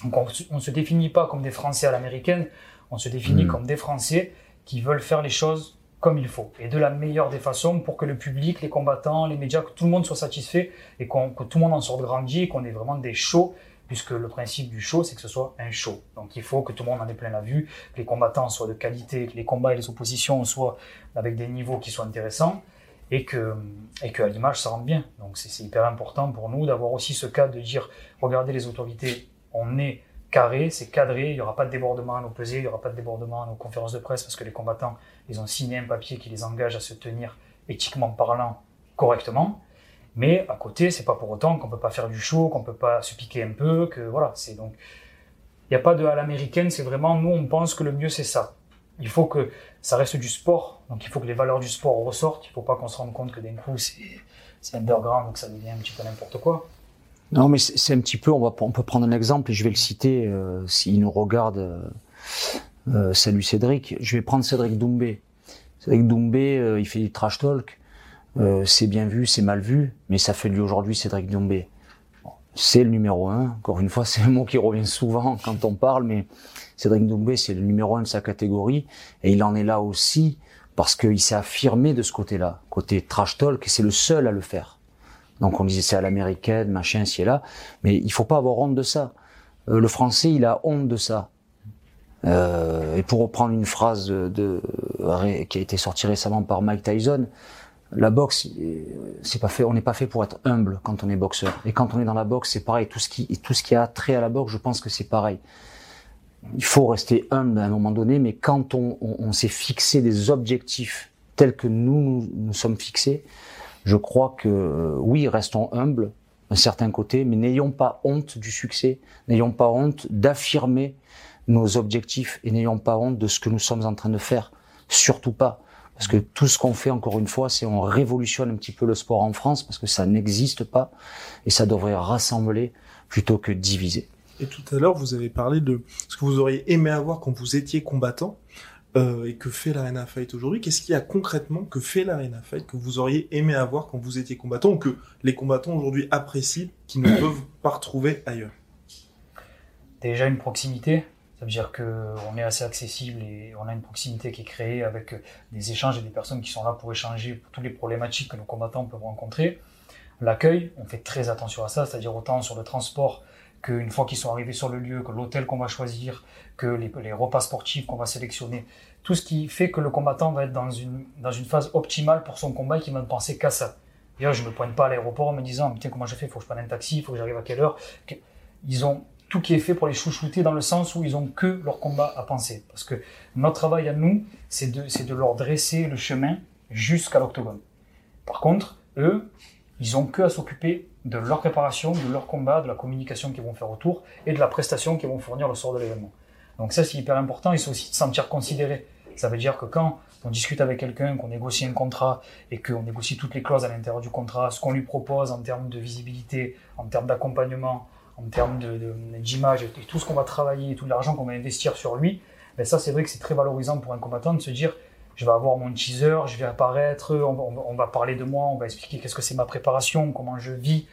Donc on ne se définit pas comme des Français à l'américaine, on se définit mmh. comme des Français qui veulent faire les choses comme il faut et de la meilleure des façons pour que le public, les combattants, les médias, que tout le monde soit satisfait et qu'on, que tout le monde en sorte grandi et qu'on ait vraiment des shows puisque le principe du show, c'est que ce soit un show. Donc il faut que tout le monde en ait plein la vue, que les combattants soient de qualité, que les combats et les oppositions soient avec des niveaux qui soient intéressants et que, et que à l'image, ça rentre bien. Donc c'est hyper important pour nous d'avoir aussi ce cas de dire, regardez les autorités, on est carré, c'est cadré, il n'y aura pas de débordement à nos pesées, il n'y aura pas de débordement à nos conférences de presse parce que les combattants ils ont signé un papier qui les engage à se tenir éthiquement parlant correctement. Mais à côté, c'est pas pour autant qu'on peut pas faire du show, qu'on peut pas se piquer un peu, que voilà, c'est donc il n'y a pas de à l'américaine, c'est vraiment nous on pense que le mieux c'est ça. Il faut que ça reste du sport, donc il faut que les valeurs du sport ressortent. Il faut pas qu'on se rende compte que d'un coup c'est underground, donc ça devient un petit peu n'importe quoi. Non, mais c'est un petit peu. On va on peut prendre un exemple et je vais le citer euh, s'il nous regarde. Euh, euh, salut Cédric. Je vais prendre Cédric Doumbé. Cédric Doumbé, euh, il fait du trash talk. Euh, c'est bien vu, c'est mal vu, mais ça fait de lui aujourd'hui Cédric Doumbé. c'est le numéro un. Encore une fois, c'est un mot qui revient souvent quand on parle, mais Cédric Doumbé, c'est le numéro un de sa catégorie, et il en est là aussi parce qu'il s'est affirmé de ce côté-là, côté trash talk, et c'est le seul à le faire. Donc on disait c'est à l'américaine, machin, ci et là, mais il faut pas avoir honte de ça. Euh, le français, il a honte de ça. Euh, et pour reprendre une phrase qui a été sortie récemment par Mike Tyson, la boxe, fait, on n'est pas fait pour être humble quand on est boxeur. Et quand on est dans la boxe, c'est pareil. Tout ce qui, tout a trait à la boxe, je pense que c'est pareil. Il faut rester humble à un moment donné, mais quand on, s'est fixé des objectifs tels que nous, nous, nous sommes fixés, je crois que euh, oui, restons humbles d'un certain côté, mais n'ayons pas honte du succès, n'ayons pas honte d'affirmer nos objectifs et n'ayons pas honte de ce que nous sommes en train de faire. Surtout pas. Parce que tout ce qu'on fait, encore une fois, c'est on révolutionne un petit peu le sport en France parce que ça n'existe pas et ça devrait rassembler plutôt que diviser. Et tout à l'heure, vous avez parlé de ce que vous auriez aimé avoir quand vous étiez combattant. Euh, et que fait l'Arena Fight aujourd'hui Qu'est-ce qu'il y a concrètement que fait l'Arena Fight que vous auriez aimé avoir quand vous étiez combattant ou que les combattants aujourd'hui apprécient, qui ne peuvent pas retrouver ailleurs? Déjà une proximité, ça veut dire qu'on est assez accessible et on a une proximité qui est créée avec des échanges et des personnes qui sont là pour échanger pour toutes les problématiques que nos combattants peuvent rencontrer. L'accueil, on fait très attention à ça, c'est-à-dire autant sur le transport qu'une fois qu'ils sont arrivés sur le lieu, que l'hôtel qu'on va choisir, que les, repas sportifs qu'on va sélectionner, tout ce qui fait que le combattant va être dans une, dans une phase optimale pour son combat et qu'il va ne penser qu'à ça. D'ailleurs, je me pointe pas à l'aéroport en me disant, putain, comment je fais, il faut que je prenne un taxi, il faut que j'arrive à quelle heure? Ils ont tout qui est fait pour les chouchouter dans le sens où ils ont que leur combat à penser. Parce que notre travail à nous, c'est de, c'est de leur dresser le chemin jusqu'à l'octogone. Par contre, eux, ils ont que à s'occuper de leur préparation, de leur combat, de la communication qu'ils vont faire autour et de la prestation qu'ils vont fournir le soir de l'événement. Donc ça, c'est hyper important et c'est aussi se sentir considéré. Ça veut dire que quand on discute avec quelqu'un, qu'on négocie un contrat et qu'on négocie toutes les clauses à l'intérieur du contrat, ce qu'on lui propose en termes de visibilité, en termes d'accompagnement, en termes d'image de, et tout ce qu'on va travailler, tout l'argent qu'on va investir sur lui, ben ça c'est vrai que c'est très valorisant pour un combattant de se dire je vais avoir mon teaser, je vais apparaître, on, va parler de moi, on va expliquer qu'est-ce que c'est ma préparation, comment je vis,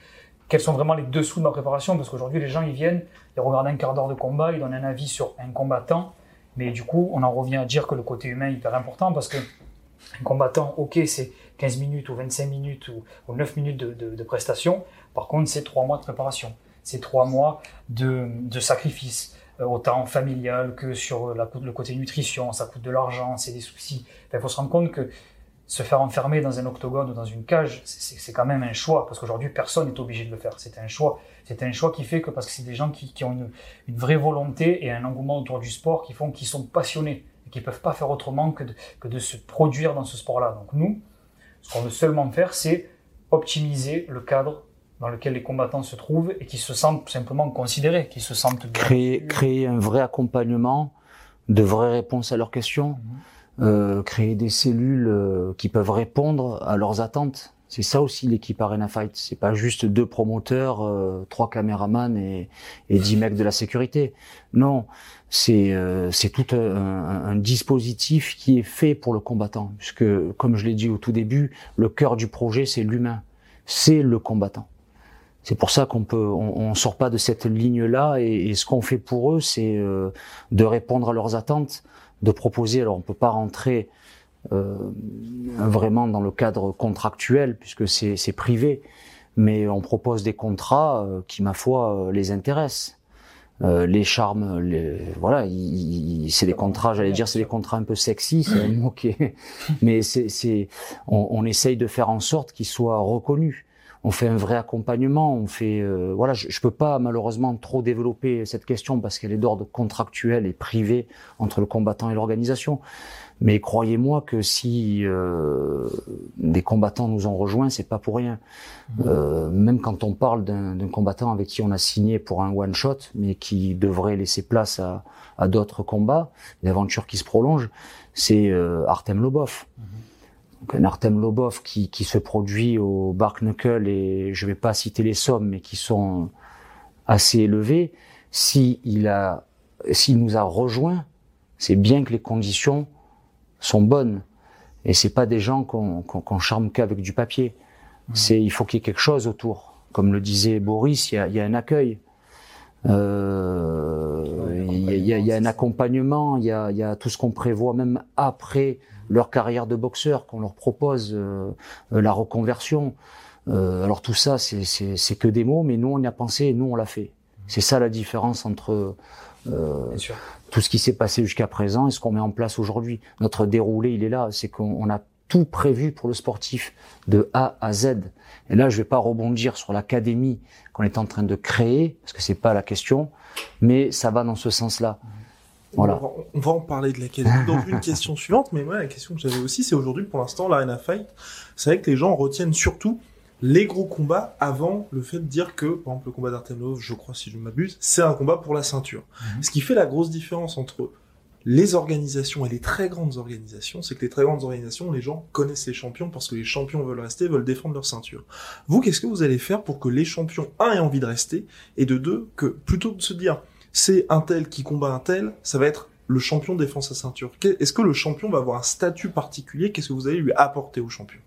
quels sont vraiment les dessous de ma préparation, parce qu'aujourd'hui les gens ils viennent, ils regardent un quart d'heure de combat, ils donnent un avis sur un combattant, mais du coup on en revient à dire que le côté humain est hyper important parce que un combattant, ok, c'est 15 minutes ou 25 minutes ou, 9 minutes de, de, de prestation, par contre c'est 3 mois de préparation ces trois mois de, sacrifice, euh, autant familial que sur le côté nutrition, ça coûte de l'argent, c'est des soucis. Il faut se rendre compte que se faire enfermer dans un octogone ou dans une cage, c'est quand même un choix, parce qu'aujourd'hui, personne n'est obligé de le faire. C'est un choix. C'est un choix qui fait que, parce que c'est des gens qui, ont une, vraie volonté et un engouement autour du sport qui font qu'ils sont passionnés et qui peuvent pas faire autrement que de se produire dans ce sport-là. Donc nous, ce qu'on veut seulement faire, c'est optimiser le cadre dans lequel les combattants se trouvent et qui se sentent simplement considérés, qui se sentent créer créer un vrai accompagnement, de vraies réponses à leurs questions, mhm. euh, créer des cellules euh, qui peuvent répondre à leurs attentes. C'est ça aussi l'équipe Arena Fight. C'est pas juste deux promoteurs, euh, trois caméramans et, et dix mecs de la sécurité. Non, c'est euh, c'est tout un, un, dispositif qui est fait pour le combattant. Puisque, comme je l'ai dit au tout début, le cœur du projet c'est l'humain, c'est le combattant. C'est pour ça qu'on peut, on, on, sort pas de cette ligne-là et, et ce qu'on fait pour eux, c'est euh, de répondre à leurs attentes, de proposer. Alors on peut pas rentrer euh, vraiment dans le cadre contractuel puisque c'est privé, mais on propose des contrats euh, qui, ma foi, euh, les intéressent. Euh, les charmes, les, voilà, c'est des contrats, j'allais dire, c'est des contrats un peu sexy, c'est un mot qui est, mais c'est, on, on essaye de faire en sorte qu'ils soient reconnus on fait un vrai accompagnement, on fait euh, voilà, je, je peux pas malheureusement trop développer cette question parce qu'elle est d'ordre contractuel et privé entre le combattant et l'organisation. Mais croyez-moi que si euh, des combattants nous ont rejoints, c'est pas pour rien. Mmh. Euh, même quand on parle d'un combattant avec qui on a signé pour un one shot, mais qui devrait laisser place à, à d'autres combats, une aventure qui se prolonge, c'est euh, Artem Lobov. Mmh un Artem Lobov qui, qui se produit au Bark Knuckle et je vais pas citer les sommes mais qui sont assez élevées, si s'il nous a rejoint, c'est bien que les conditions sont bonnes et c'est pas des gens qu'on qu'on charme qu'avec du papier. Mmh. C'est il faut qu'il y ait quelque chose autour. Comme le disait Boris, il y a, il y a un accueil. Euh, il, y a, il y a un accompagnement, il y a, il y a tout ce qu'on prévoit même après leur carrière de boxeur, qu'on leur propose euh, euh, la reconversion. Euh, alors tout ça, c'est que des mots, mais nous on y a pensé et nous on l'a fait. C'est ça la différence entre euh, tout ce qui s'est passé jusqu'à présent et ce qu'on met en place aujourd'hui. Notre déroulé, il est là. C'est qu'on on a tout prévu pour le sportif de A à Z. Et là, je vais pas rebondir sur l'académie qu'on est en train de créer parce que c'est pas la question, mais ça va dans ce sens-là. Voilà. On va, on va en parler de l'académie dans une question suivante, mais moi la question que j'avais aussi, c'est aujourd'hui pour l'instant l'Arena Fight, c'est vrai que les gens retiennent surtout les gros combats avant le fait de dire que, par exemple, le combat d'Artemov, je crois si je ne m'abuse, c'est un combat pour la ceinture. Ce qui fait la grosse différence entre les organisations et les très grandes organisations, c'est que les très grandes organisations, les gens connaissent les champions parce que les champions veulent rester, veulent défendre leur ceinture. Vous, qu'est-ce que vous allez faire pour que les champions, un, aient envie de rester, et de deux, que plutôt que de se dire, c'est un tel qui combat un tel, ça va être le champion défend sa ceinture. Est-ce que le champion va avoir un statut particulier? Qu'est-ce que vous allez lui apporter au champion?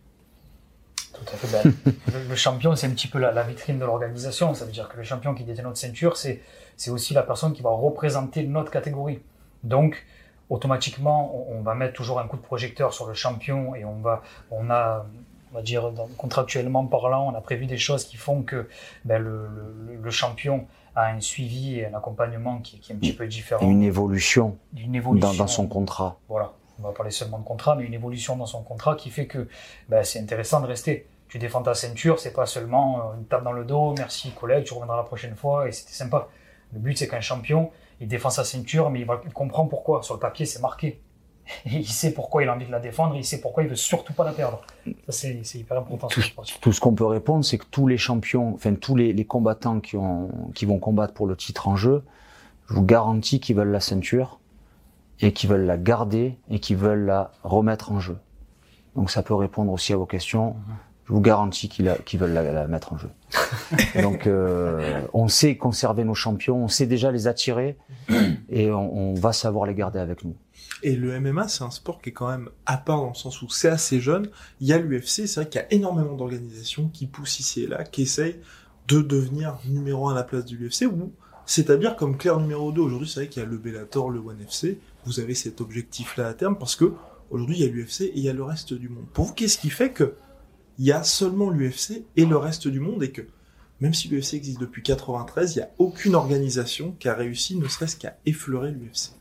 Tout à fait. Ben, le, champion, c'est un petit peu la, la vitrine de l'organisation. Ça veut dire que le champion qui détient notre ceinture, c'est c'est aussi la personne qui va représenter notre catégorie. Donc, automatiquement, on, on va mettre toujours un coup de projecteur sur le champion et on va, on a, on va dire, contractuellement parlant, on a prévu des choses qui font que ben, le, le- le champion a un suivi et un accompagnement qui, qui est un petit peu différent. une évolution Une dans, évolution. dans son contrat. Voilà, on va parler seulement de contrat, mais une évolution dans son contrat qui fait que ben, c'est intéressant de rester. Tu défends ta ceinture, c'est pas seulement euh, une tape dans le dos, merci collègue, tu reviendras la prochaine fois et c'était sympa. Le but c'est qu'un champion, il défend sa ceinture, mais il, va, il comprend pourquoi. Sur le papier, c'est marqué. Et il sait pourquoi il a envie de la défendre, et il sait pourquoi il veut surtout pas la perdre. Ça c'est c'est hyper important. Tout ce qu'on peut répondre, c'est que tous les champions, enfin tous les, les combattants qui, ont, qui vont combattre pour le titre en jeu, je vous garantis qu'ils veulent la ceinture et qu'ils veulent la garder et qu'ils veulent la remettre en jeu. Donc ça peut répondre aussi à vos questions. Je vous garantis qu'ils veulent la, la mettre en jeu. Donc euh, on sait conserver nos champions, on sait déjà les attirer et on, on va savoir les garder avec nous. Et le MMA, c'est un sport qui est quand même à part dans le sens où c'est assez jeune. Il y a l'UFC, c'est vrai qu'il y a énormément d'organisations qui poussent ici et là, qui essayent de devenir numéro un à la place de l'UFC, ou c'est-à-dire comme clair numéro 2. Aujourd'hui, c'est vrai qu'il y a le Bellator, le ONE FC. Vous avez cet objectif-là à terme parce que aujourd'hui, il y a l'UFC et il y a le reste du monde. Pour vous, qu'est-ce qui fait que il y a seulement l'UFC et le reste du monde et que même si l'UFC existe depuis 93, il n'y a aucune organisation qui a réussi, ne serait-ce qu'à effleurer l'UFC.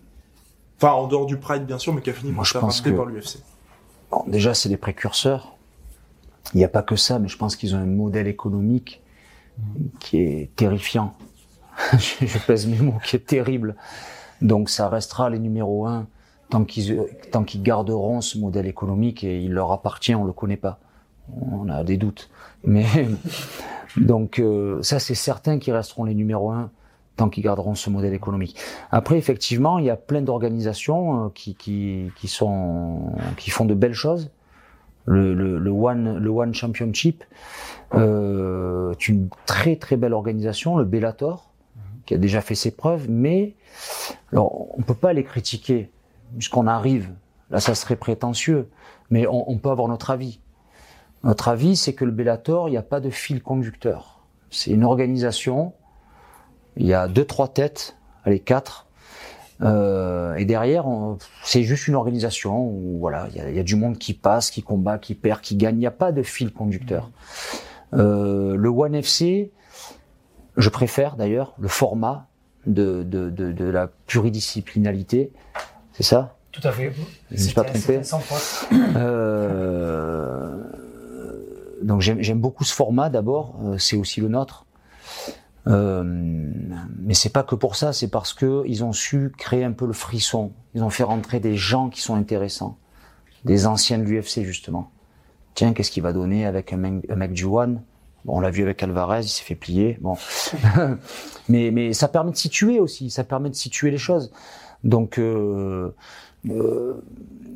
Enfin, en dehors du Pride, bien sûr, mais qui a fini Moi, par je pense que- par l'UFC. Bon, déjà, c'est des précurseurs. Il n'y a pas que ça, mais je pense qu'ils ont un modèle économique qui est terrifiant. je je pèse mes mots, qui est terrible. Donc, ça restera les numéros un tant qu'ils tant qu'ils garderont ce modèle économique et il leur appartient, on le connaît pas. On a des doutes, mais donc euh, ça, c'est certain qu'ils resteront les numéros un tant qu'ils garderont ce modèle économique. Après, effectivement, il y a plein d'organisations euh, qui, qui, qui sont qui font de belles choses. Le, le, le One le One Championship euh, est une très très belle organisation, le Bellator, qui a déjà fait ses preuves, mais alors on peut pas les critiquer puisqu'on arrive. Là, ça serait prétentieux, mais on, on peut avoir notre avis. Notre avis, c'est que le Bellator, il n'y a pas de fil conducteur. C'est une organisation il y a deux, trois têtes, allez, quatre. Euh, et derrière, c'est juste une organisation où voilà, il y a, il y a du monde qui passe, qui combat, qui perd, qui gagne. Il n'y a pas de fil conducteur. Euh, le One FC, je préfère d'ailleurs le format de, de, de, de la pluridisciplinalité. C'est ça? Tout à fait. Je me suis pas trompé. c'était sans faute. Euh, donc j'aime beaucoup ce format d'abord, c'est aussi le nôtre. Euh, mais c'est pas que pour ça, c'est parce que ils ont su créer un peu le frisson. Ils ont fait rentrer des gens qui sont intéressants, des anciens de l'UFC justement. Tiens, qu'est-ce qu'il va donner avec un mec, du One? Bon, on l'a vu avec Alvarez, il s'est fait plier. Bon, mais mais ça permet de situer aussi, ça permet de situer les choses. Donc euh, euh,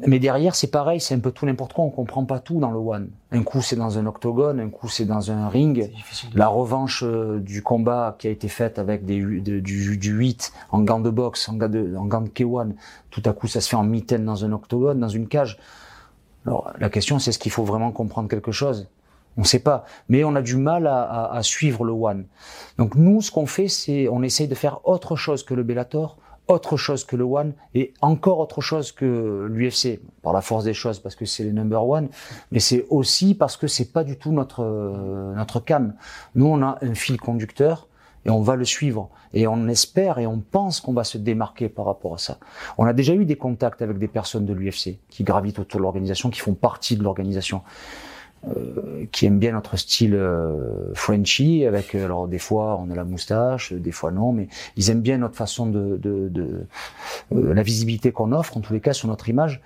mais derrière, c'est pareil, c'est un peu tout n'importe quoi. On comprend pas tout dans le one. Un coup, c'est dans un octogone, un coup, c'est dans un ring. La revanche euh, du combat qui a été faite avec des, hu- de- du, du 8 en gants de boxe, en gants de, en gants de K1, tout à coup, ça se fait en mitaine dans un octogone, dans une cage. Alors, la question, c'est est-ce qu'il faut vraiment comprendre quelque chose? On ne sait pas. Mais on a du mal à, à- à suivre le one. Donc, nous, ce qu'on fait, c'est on essaye de faire autre chose que le Bellator, autre chose que le One et encore autre chose que l'UFC par la force des choses parce que c'est les number one mais c'est aussi parce que c'est pas du tout notre euh, notre cam nous on a un fil conducteur et on va le suivre. Et on espère et on pense qu'on va se démarquer par rapport à ça. On a déjà eu des contacts avec des personnes de l'UFC qui gravitent autour de l'organisation, qui font partie de l'organisation. Euh, qui aiment bien notre style euh, Frenchy, avec euh, alors des fois on a la moustache, des fois non, mais ils aiment bien notre façon de, de, de la visibilité qu'on offre en tous les cas sur notre image.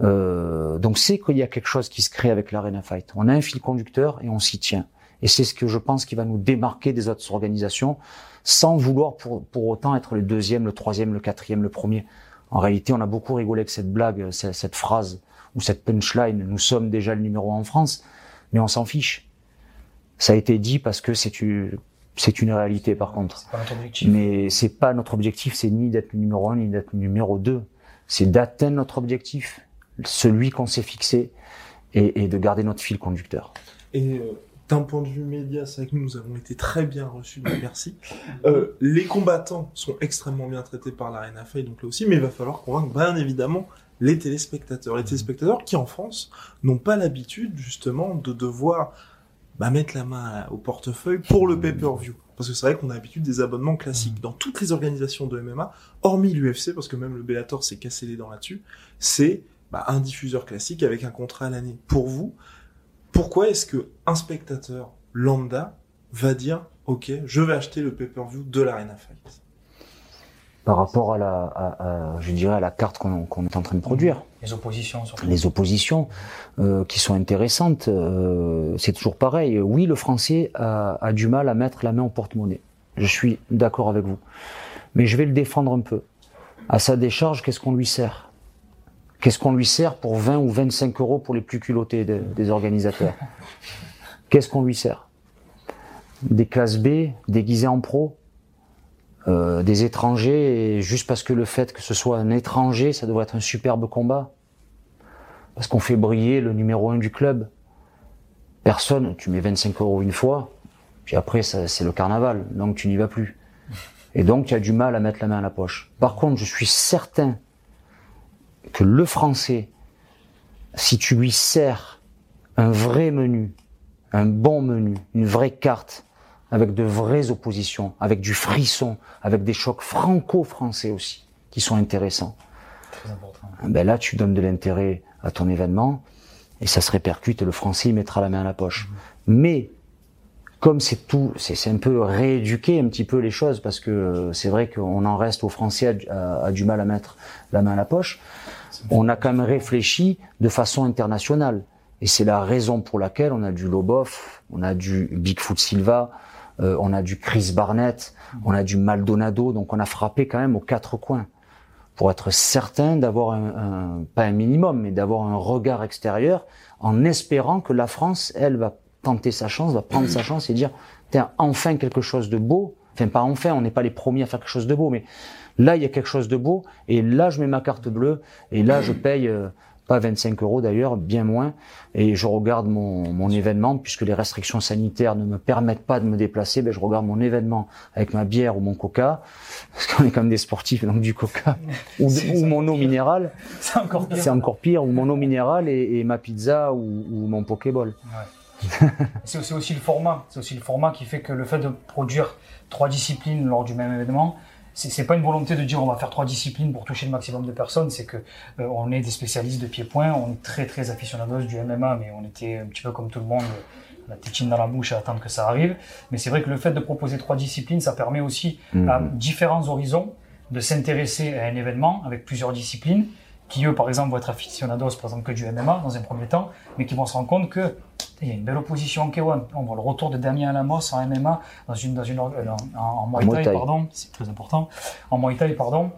donc c'est qu'il y a quelque chose qui se crée avec l'Arena Fight. On a un fil conducteur et on s'y tient. Et c'est ce que je pense qui va nous démarquer des autres organisations, sans vouloir pour, pour autant être le deuxième, le troisième, le quatrième, le premier. En réalité, on a beaucoup rigolé avec cette blague, cette phrase ou cette punchline. Nous sommes déjà le numéro un en France, mais on s'en fiche. Ça a été dit parce que c'est une, c'est une réalité par contre. Pas notre objectif. Mais c'est pas notre objectif, c'est ni d'être le numéro un, ni d'être le numéro deux. C'est d'atteindre notre objectif, celui qu'on s'est fixé, et, et, de garder notre fil conducteur. Et euh, d'un point de vue média, c'est vrai que nous avons été très bien reçus, merci. Euh, les combattants sont extrêmement bien traités par l'Arena Fight, donc là aussi, mais il va falloir convaincre bien évidemment les téléspectateurs. Les téléspectateurs qui, en France, n'ont pas l'habitude, justement, de devoir bah, mettre la main au portefeuille pour le pay-per-view. Parce que c'est vrai qu'on a l'habitude des abonnements classiques. Dans toutes les organisations de MMA, hormis l'UFC, parce que même le Bellator s'est cassé les dents là-dessus, c'est bah, un diffuseur classique avec un contrat à l'année. Pour vous, pourquoi est-ce que un spectateur lambda va dire ok je vais acheter le pay-per-view de l'Arena Fight? Par rapport à la à, je dirais à la carte qu'on est en train de produire. Les oppositions surtout. les oppositions euh, qui sont intéressantes euh, c'est toujours pareil. Oui le français a, a du mal à mettre la main au porte-monnaie. Je suis d'accord avec vous. Mais je vais le défendre un peu. À sa décharge qu'est-ce qu'on lui sert? Qu'est-ce qu'on lui sert pour 20 ou 25 euros pour les plus culottés des organisateurs? Qu'est-ce qu'on lui sert? Des classes B déguisées en pro? Euh, Des étrangers, et juste parce que le fait que ce soit un étranger, ça devrait être un superbe combat Parce qu'on fait briller le numéro 1 du club Personne, tu mets 25 euros une fois, puis après c'est le carnaval, donc tu n'y vas plus. Et donc tu as du mal à mettre la main à la poche. Par contre, je suis certain que le français, si tu lui sers un vrai menu, un bon menu, une vraie carte, avec de vraies oppositions, avec du frisson, avec des chocs franco-français aussi, qui sont intéressants. Très important. Ben là, tu donnes de l'intérêt à ton événement, et ça se répercute, et le français, il mettra la main à la poche. Mais, comme c'est tout, c'est un peu rééduquer un petit peu les choses, parce que euh, c'est vrai qu'on en reste aux Français à, du mal à mettre la main à la poche on a quand même réfléchi de façon internationale. Et c'est la raison pour laquelle on a du Lobov, on a du Bigfoot Silva, euh, on a du Chris Barnett, on a du Maldonado. Donc on a frappé quand même aux quatre coins pour être certain d'avoir un, pas un minimum, mais d'avoir un regard extérieur en espérant que la France, elle, va tenter sa chance, va prendre sa chance et dire, tiens, enfin quelque chose de beau. Enfin, pas enfin, on n'est pas les premiers à faire quelque chose de beau, mais Là, il y a quelque chose de beau, et là, je mets ma carte bleue, et là, je paye euh, pas 25 euros d'ailleurs, bien moins, et je regarde mon, mon, événement, puisque les restrictions sanitaires ne me permettent pas de me déplacer, ben, je regarde mon événement avec ma bière ou mon coca, parce qu'on est comme des sportifs, donc du coca, ou, mon eau minérale, c'est encore pire, c'est encore pire, ou mon eau minérale et, ma pizza ou, ou mon pokéball. Ouais. c'est aussi le format, c'est aussi le format qui fait que le fait de produire trois disciplines lors du même événement, c'est pas une volonté de dire on va faire trois disciplines pour toucher le maximum de personnes, c'est que euh, on est des spécialistes de pied-point, on est très très aficionados du MMA, mais on était un petit peu comme tout le monde, la tétine dans la bouche à attendre que ça arrive. Mais c'est vrai que le fait de proposer trois disciplines, ça permet aussi à mhm. différents horizons de s'intéresser à un événement avec plusieurs disciplines qui eux, par exemple, vont être aficionados, par exemple, que du MMA dans un premier temps, mais qui vont se rendre compte que il y a une belle opposition en K1. On voit le retour de Damien Lamos en MMA, dans une, dans une, euh, en, en Muay Thai, pardon, c'est très important, en Muay Thai, pardon,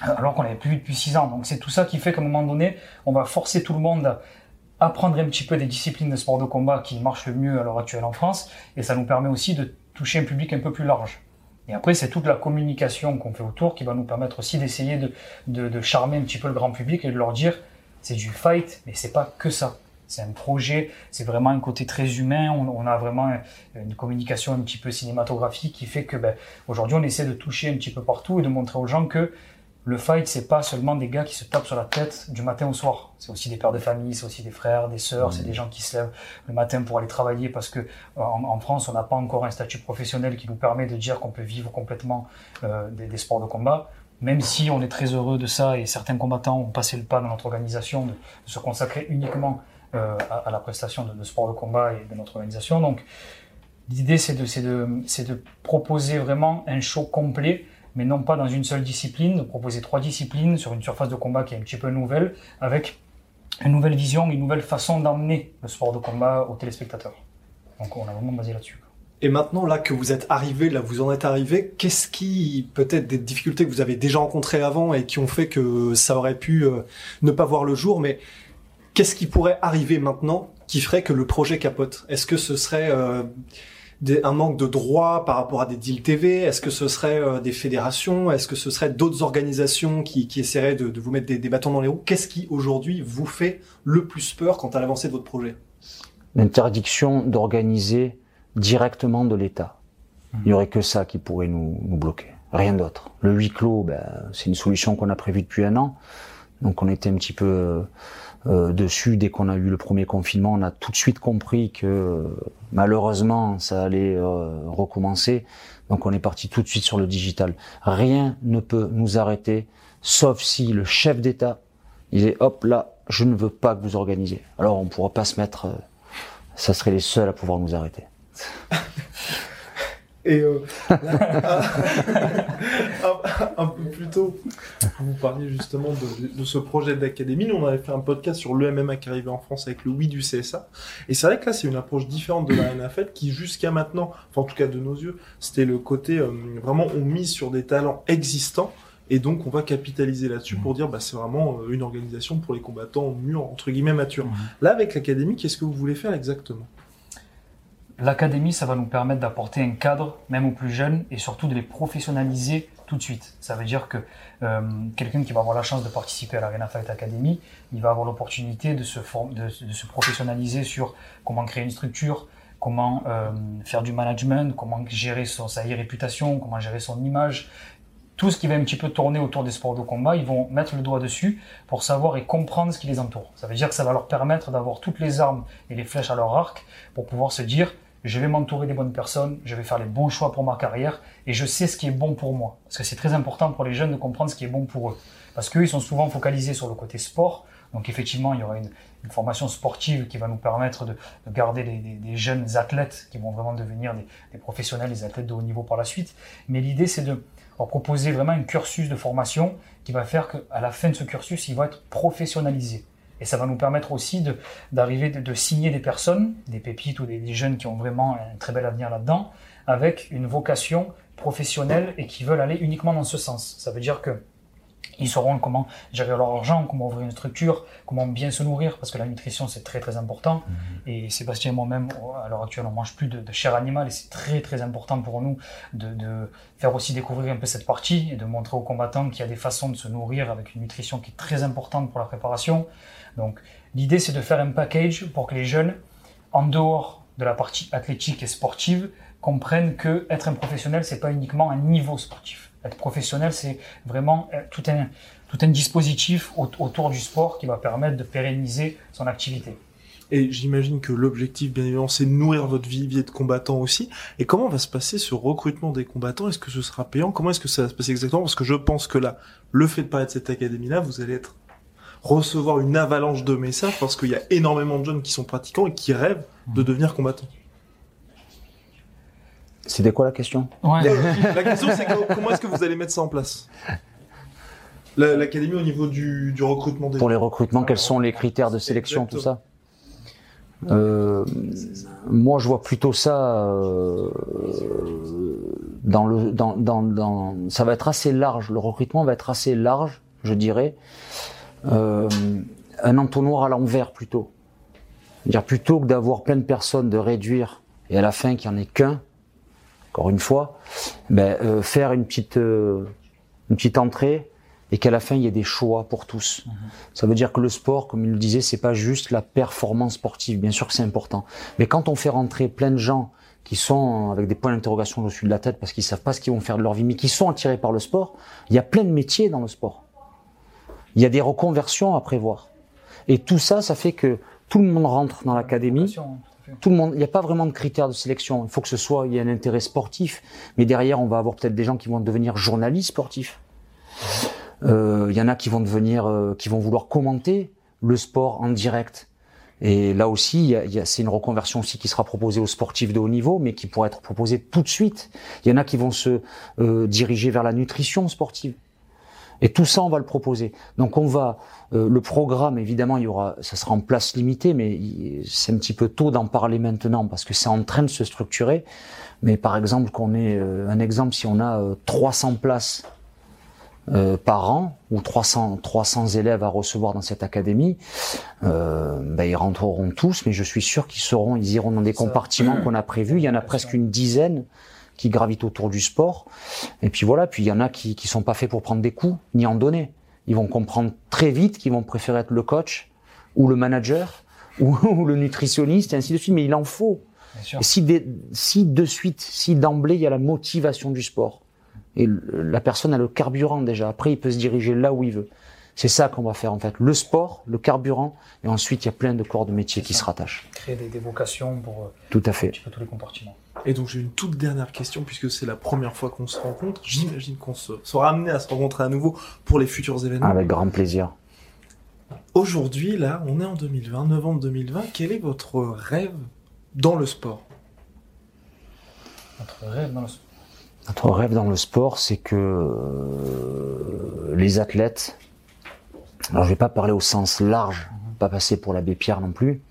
alors qu'on l'avait plus vu depuis 6 ans. Donc c'est tout ça qui fait qu'à un moment donné, on va forcer tout le monde à apprendre un petit peu des disciplines de sport de combat qui marchent le mieux à l'heure actuelle en France, et ça nous permet aussi de toucher un public un peu plus large. Et après, c'est toute la communication qu'on fait autour qui va nous permettre aussi d'essayer de, de, charmer un petit peu le grand public et de leur dire, c'est du fight, mais c'est pas que ça. C'est un projet, c'est vraiment un côté très humain. On, on, a vraiment une communication un petit peu cinématographique qui fait que ben, aujourd'hui on essaie de toucher un petit peu partout et de montrer aux gens que le fight, c'est pas seulement des gars qui se tapent sur la tête du matin au soir. C'est aussi des pères de famille, c'est aussi des frères, des sœurs, c'est des gens qui se lèvent le matin pour aller travailler parce que en, France, on n'a pas encore un statut professionnel qui nous permet de dire qu'on peut vivre complètement euh, des, des, sports de combat. Même si on est très heureux de ça et certains combattants ont passé le pas dans notre organisation de, de se consacrer uniquement euh, à, à, la prestation de, de sport de combat et de notre organisation. Donc, l'idée, c'est de, de, de proposer vraiment un show complet mais non pas dans une seule discipline, de proposer trois disciplines sur une surface de combat qui est un petit peu nouvelle, avec une nouvelle vision, une nouvelle façon d'emmener le sport de combat aux téléspectateurs. Donc on a vraiment basé là-dessus. Et maintenant, là que vous êtes arrivé, là vous en êtes arrivé, qu'est-ce qui, peut-être des difficultés que vous avez déjà rencontrées avant et qui ont fait que ça aurait pu euh, ne pas voir le jour, mais qu'est-ce qui pourrait arriver maintenant qui ferait que le projet capote? Est-ce que ce serait euh, un manque de droits par rapport à des deals TV Est-ce que ce serait euh, des fédérations? Est-ce que ce serait d'autres organisations qui, qui essaieraient de, de, vous mettre des, des, bâtons dans les roues? Qu'est-ce qui aujourd'hui vous fait le plus peur quant à l'avancée de votre projet? L'interdiction d'organiser directement de l'État. Il n'y aurait que ça qui pourrait nous, nous bloquer, rien d'autre. Le huis clos, ben, c'est une solution qu'on a prévue depuis un an, donc on était un petit peu euh, dessus dès qu'on a eu le premier confinement. On a tout de suite compris que malheureusement ça allait euh, recommencer, donc on est parti tout de suite sur le digital. Rien ne peut nous arrêter, sauf si le chef d'État disait hop là, je ne veux pas que vous organisez. Alors on pourra pas se mettre, euh, ça serait les seuls à pouvoir nous arrêter. Et euh, un, peu plus tôt, vous parliez justement de, de ce projet d'académie. Nous, on avait fait un podcast sur le MMA qui arrivait en France avec le oui du CSA. Et c'est vrai que là, c'est une approche différente de la NFL qui, jusqu'à maintenant, enfin en tout cas de nos yeux, c'était le côté euh, vraiment on mise sur des talents existants. Et donc, on va capitaliser là-dessus pour dire, bah, c'est vraiment euh, une organisation pour les combattants mûrs, entre guillemets, matures. Là, avec l'académie, qu'est-ce que vous voulez faire exactement? L'académie, ça va nous permettre d'apporter un cadre, même aux plus jeunes, et surtout de les professionnaliser tout de suite. Ça veut dire que euh, quelqu'un qui va avoir la chance de participer à l'Arena Fight Academy, il va avoir l'opportunité de se, de, de, se professionnaliser sur comment créer une structure, comment euh, faire du management, comment gérer son, sa réputation, comment gérer son image. Tout ce qui va un petit peu tourner autour des sports de combat, ils vont mettre le doigt dessus pour savoir et comprendre ce qui les entoure. Ça veut dire que ça va leur permettre d'avoir toutes les armes et les flèches à leur arc pour pouvoir se dire je vais m'entourer des bonnes personnes, je vais faire les bons choix pour ma carrière et je sais ce qui est bon pour moi. Parce que c'est très important pour les jeunes de comprendre ce qui est bon pour eux. Parce qu'eux, ils sont souvent focalisés sur le côté sport. Donc effectivement, il y aura une, formation sportive qui va nous permettre de, de garder des, jeunes athlètes qui vont vraiment devenir des, des, professionnels, des athlètes de haut niveau par la suite. Mais l'idée, c'est de leur proposer vraiment un cursus de formation qui va faire qu'à la fin de ce cursus, il va être professionnalisé. Et ça va nous permettre aussi d'arriver de, signer des personnes, des pépites ou des, des, jeunes qui ont vraiment un très bel avenir là-dedans, avec une vocation professionnelle et qui veulent aller uniquement dans ce sens. Ça veut dire que ils sauront comment gérer leur argent, comment ouvrir une structure, comment bien se nourrir, parce que la nutrition c'est très très important. Mmh. Et Sébastien et moi-même, à l'heure actuelle, on mange plus de, de chair animale et c'est très très important pour nous de, de, faire aussi découvrir un peu cette partie et de montrer aux combattants qu'il y a des façons de se nourrir avec une nutrition qui est très importante pour la préparation. Donc l'idée c'est de faire un package pour que les jeunes, en dehors de la partie athlétique et sportive, comprennent que être un professionnel c'est pas uniquement un niveau sportif être professionnel, c'est vraiment euh, tout un, tout un dispositif autour du sport qui va permettre de pérenniser son activité. Et j'imagine que l'objectif, bien évidemment, c'est de nourrir votre vivier de combattants aussi. Et comment va se passer ce recrutement des combattants? Est-ce que ce sera payant? Comment est-ce que ça va se passer exactement? Parce que je pense que là, le fait de parler de cette académie-là, vous allez être recevoir une avalanche de messages parce qu'il y a énormément de jeunes qui sont pratiquants et qui rêvent de devenir combattants. C'était quoi la question ouais. La question, c'est comment est-ce que vous allez mettre ça en place? L'académie au niveau du, du, recrutement des Pour les recrutements, quels sont les critères de sélection, Exactement. tout ça? Euh, moi, je vois plutôt ça euh, dans le dans, dans, dans ça va être assez large. Le recrutement va être assez large, je dirais. Euh, un entonnoir à l'envers plutôt. Dire plutôt que d'avoir plein de personnes, de réduire et à la fin qu'il n'y en ait qu'un, encore une fois, ben, euh, faire une petite, euh, une petite entrée et qu'à la fin il y ait des choix pour tous. Mmh. Ça veut dire que le sport, comme il le disait, c'est pas juste la performance sportive. Bien sûr que c'est important, mais quand on fait rentrer plein de gens qui sont avec des points d'interrogation au-dessus de la tête parce qu'ils savent pas ce qu'ils vont faire de leur vie, mais qui sont attirés par le sport. Il y a plein de métiers dans le sport. Il y a des reconversions à prévoir. Et tout ça, ça fait que tout le monde rentre dans l'académie. Tout le monde, il n'y a pas vraiment de critères de sélection. Il faut que ce soit, il y a un intérêt sportif, mais derrière, on va avoir peut-être des gens qui vont devenir journalistes sportifs. Euh, il y en a qui vont devenir, euh, qui vont vouloir commenter le sport en direct. Et là aussi, c'est une reconversion aussi qui sera proposée aux sportifs de haut niveau, mais qui pourrait être proposée tout de suite. Il y en a qui vont se euh, diriger vers la nutrition sportive. Et tout ça, on va le proposer. Donc on va, euh, le programme, évidemment, il y aura, ça sera en place limitée, mais c'est un petit peu tôt d'en parler maintenant parce que c'est en train de se structurer. Mais par exemple, qu'on ait euh, un exemple, si on a 300 places euh, par an ou 300, 300 élèves à recevoir dans cette académie, euh, ben ils rentreront tous, mais je suis sûr qu'ils seront, ils iront dans des compartiments qu'on a prévus. Il y en a presque une dizaine qui gravitent autour du sport. Et puis voilà, puis il y en a qui qui sont pas faits pour prendre des coups ni en donner. Ils vont comprendre très vite qu'ils vont préférer être le coach ou le manager ou, le nutritionniste et ainsi de suite. Mais il en faut. Et si, si de suite, si d'emblée il y a la motivation du sport, et la personne a le carburant déjà. Après, il peut se diriger là où il veut. C'est ça qu'on va faire en fait. Le sport, le carburant, et ensuite il y a plein de corps de métier qui se rattachent. Créer des, vocations pour euh, Tout à fait. tous les compartiments. Et donc j'ai une toute dernière question, puisque c'est la première fois qu'on se rencontre. J'imagine qu'on se, sera amené à se rencontrer à nouveau pour les futurs événements. Avec grand plaisir. Aujourd'hui, là, on est en 2020, novembre 2020. Quel est votre rêve dans le sport? Notre rêve dans le sport notre rêve dans le sport, c'est que euh, les athlètes, alors je vais pas parler au sens large, pas passer pour l'abbé Pierre non plus,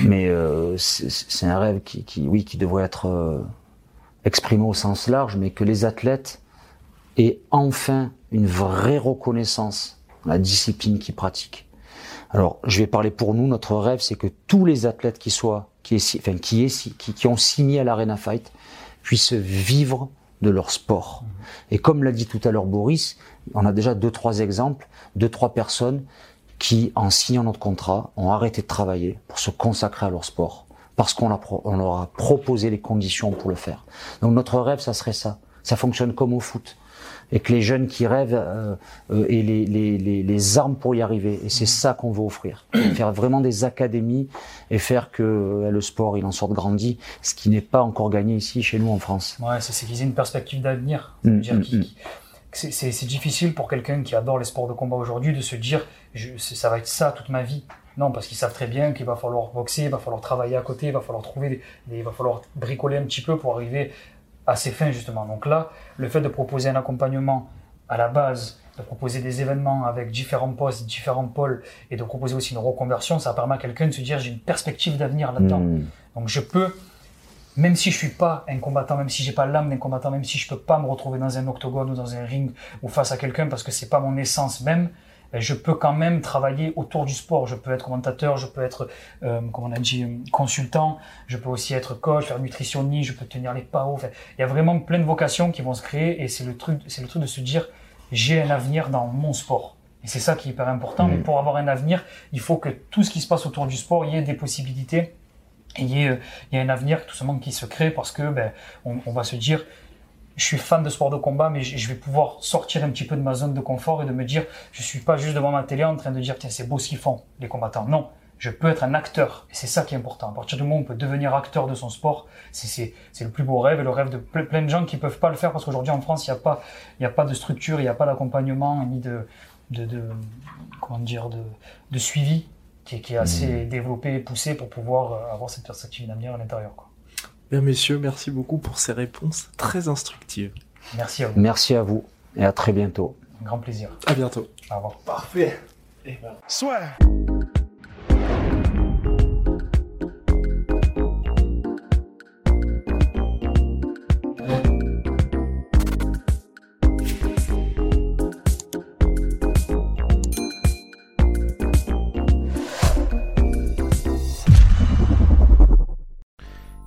mais euh, c'est un rêve qui, oui, qui devrait être euh, exprimé au sens large, mais que les athlètes aient enfin une vraie reconnaissance dans la discipline qu'ils pratiquent. Alors, je vais parler pour nous. Notre rêve, c'est que tous les athlètes qui soient, qui, enfin, qui, qui, qui ont signé à l'Arena Fight, puissent vivre de leur sport. Et comme l'a dit tout à l'heure Boris, on a déjà deux, trois exemples, deux, trois personnes qui, en signant notre contrat, ont arrêté de travailler pour se consacrer à leur sport, parce qu'on leur a proposé les conditions pour le faire. Donc notre rêve, ça serait ça. Ça fonctionne comme au foot et que les jeunes qui rêvent euh, euh, aient les, les, les, les, armes pour y arriver. Et c'est ça qu'on veut offrir. Faire vraiment des académies et faire que euh, le sport il en sorte grandi, ce qui n'est pas encore gagné ici chez nous en France. Ouais, c'est qu'ils aient une perspective d'avenir. Mm. C'est difficile pour quelqu'un qui adore les sports de combat aujourd'hui de se dire je, ça va être ça toute ma vie. Non, parce qu'ils savent très bien qu'il va falloir boxer, il va falloir travailler à côté, il va falloir trouver, des, il va falloir bricoler un petit peu pour arriver à ses fins justement. Donc là, le fait de proposer un accompagnement à la base, de proposer des événements avec différents postes, différents pôles, et de proposer aussi une reconversion, ça permet à quelqu'un de se dire j'ai une perspective d'avenir là-dedans. Hmm. Donc je peux, même si je suis pas un combattant, même si j'ai pas l'âme d'un combattant, même si je peux pas me retrouver dans un octogone ou dans un ring ou face à quelqu'un parce que c'est pas mon essence même, ben, je peux quand même travailler autour du sport. Je peux être commentateur, je peux être, euh, comme on a dit, consultant, je peux aussi être coach, faire nutritionniste, je peux tenir les. Enfin, il y a vraiment plein de vocations qui vont se créer et c'est le truc, c'est le truc de se dire, j'ai un avenir dans mon sport. Et c'est ça qui est hyper important. Mais mmh. pour avoir un avenir, il faut que tout ce qui se passe autour du sport, il y ait des possibilités. Et il y, a un avenir tout simplement qui se crée parce que ben, on, va se dire je suis fan de sport de combat, mais je vais pouvoir sortir un petit peu de ma zone de confort et de me dire, je suis pas juste devant ma télé en train de dire, tiens, c'est beau ce qu'ils font, les combattants. Non, je peux être un acteur. Et c'est ça qui est important. À partir du moment où on peut devenir acteur de son sport, c'est le plus beau rêve et le rêve de plein de gens qui peuvent pas le faire parce qu'aujourd'hui en France, il n'y a pas, a pas de structure, il n'y a pas d'accompagnement, ni de, comment dire, de suivi qui, est assez mmh. développé et poussé pour pouvoir euh, avoir cette perspective d'avenir à l'intérieur, quoi. Bien, messieurs, merci beaucoup pour ces réponses très instructives. Merci à vous. Merci à vous et à très bientôt. Un grand plaisir. À bientôt. Au revoir. Parfait. Et ben, soit.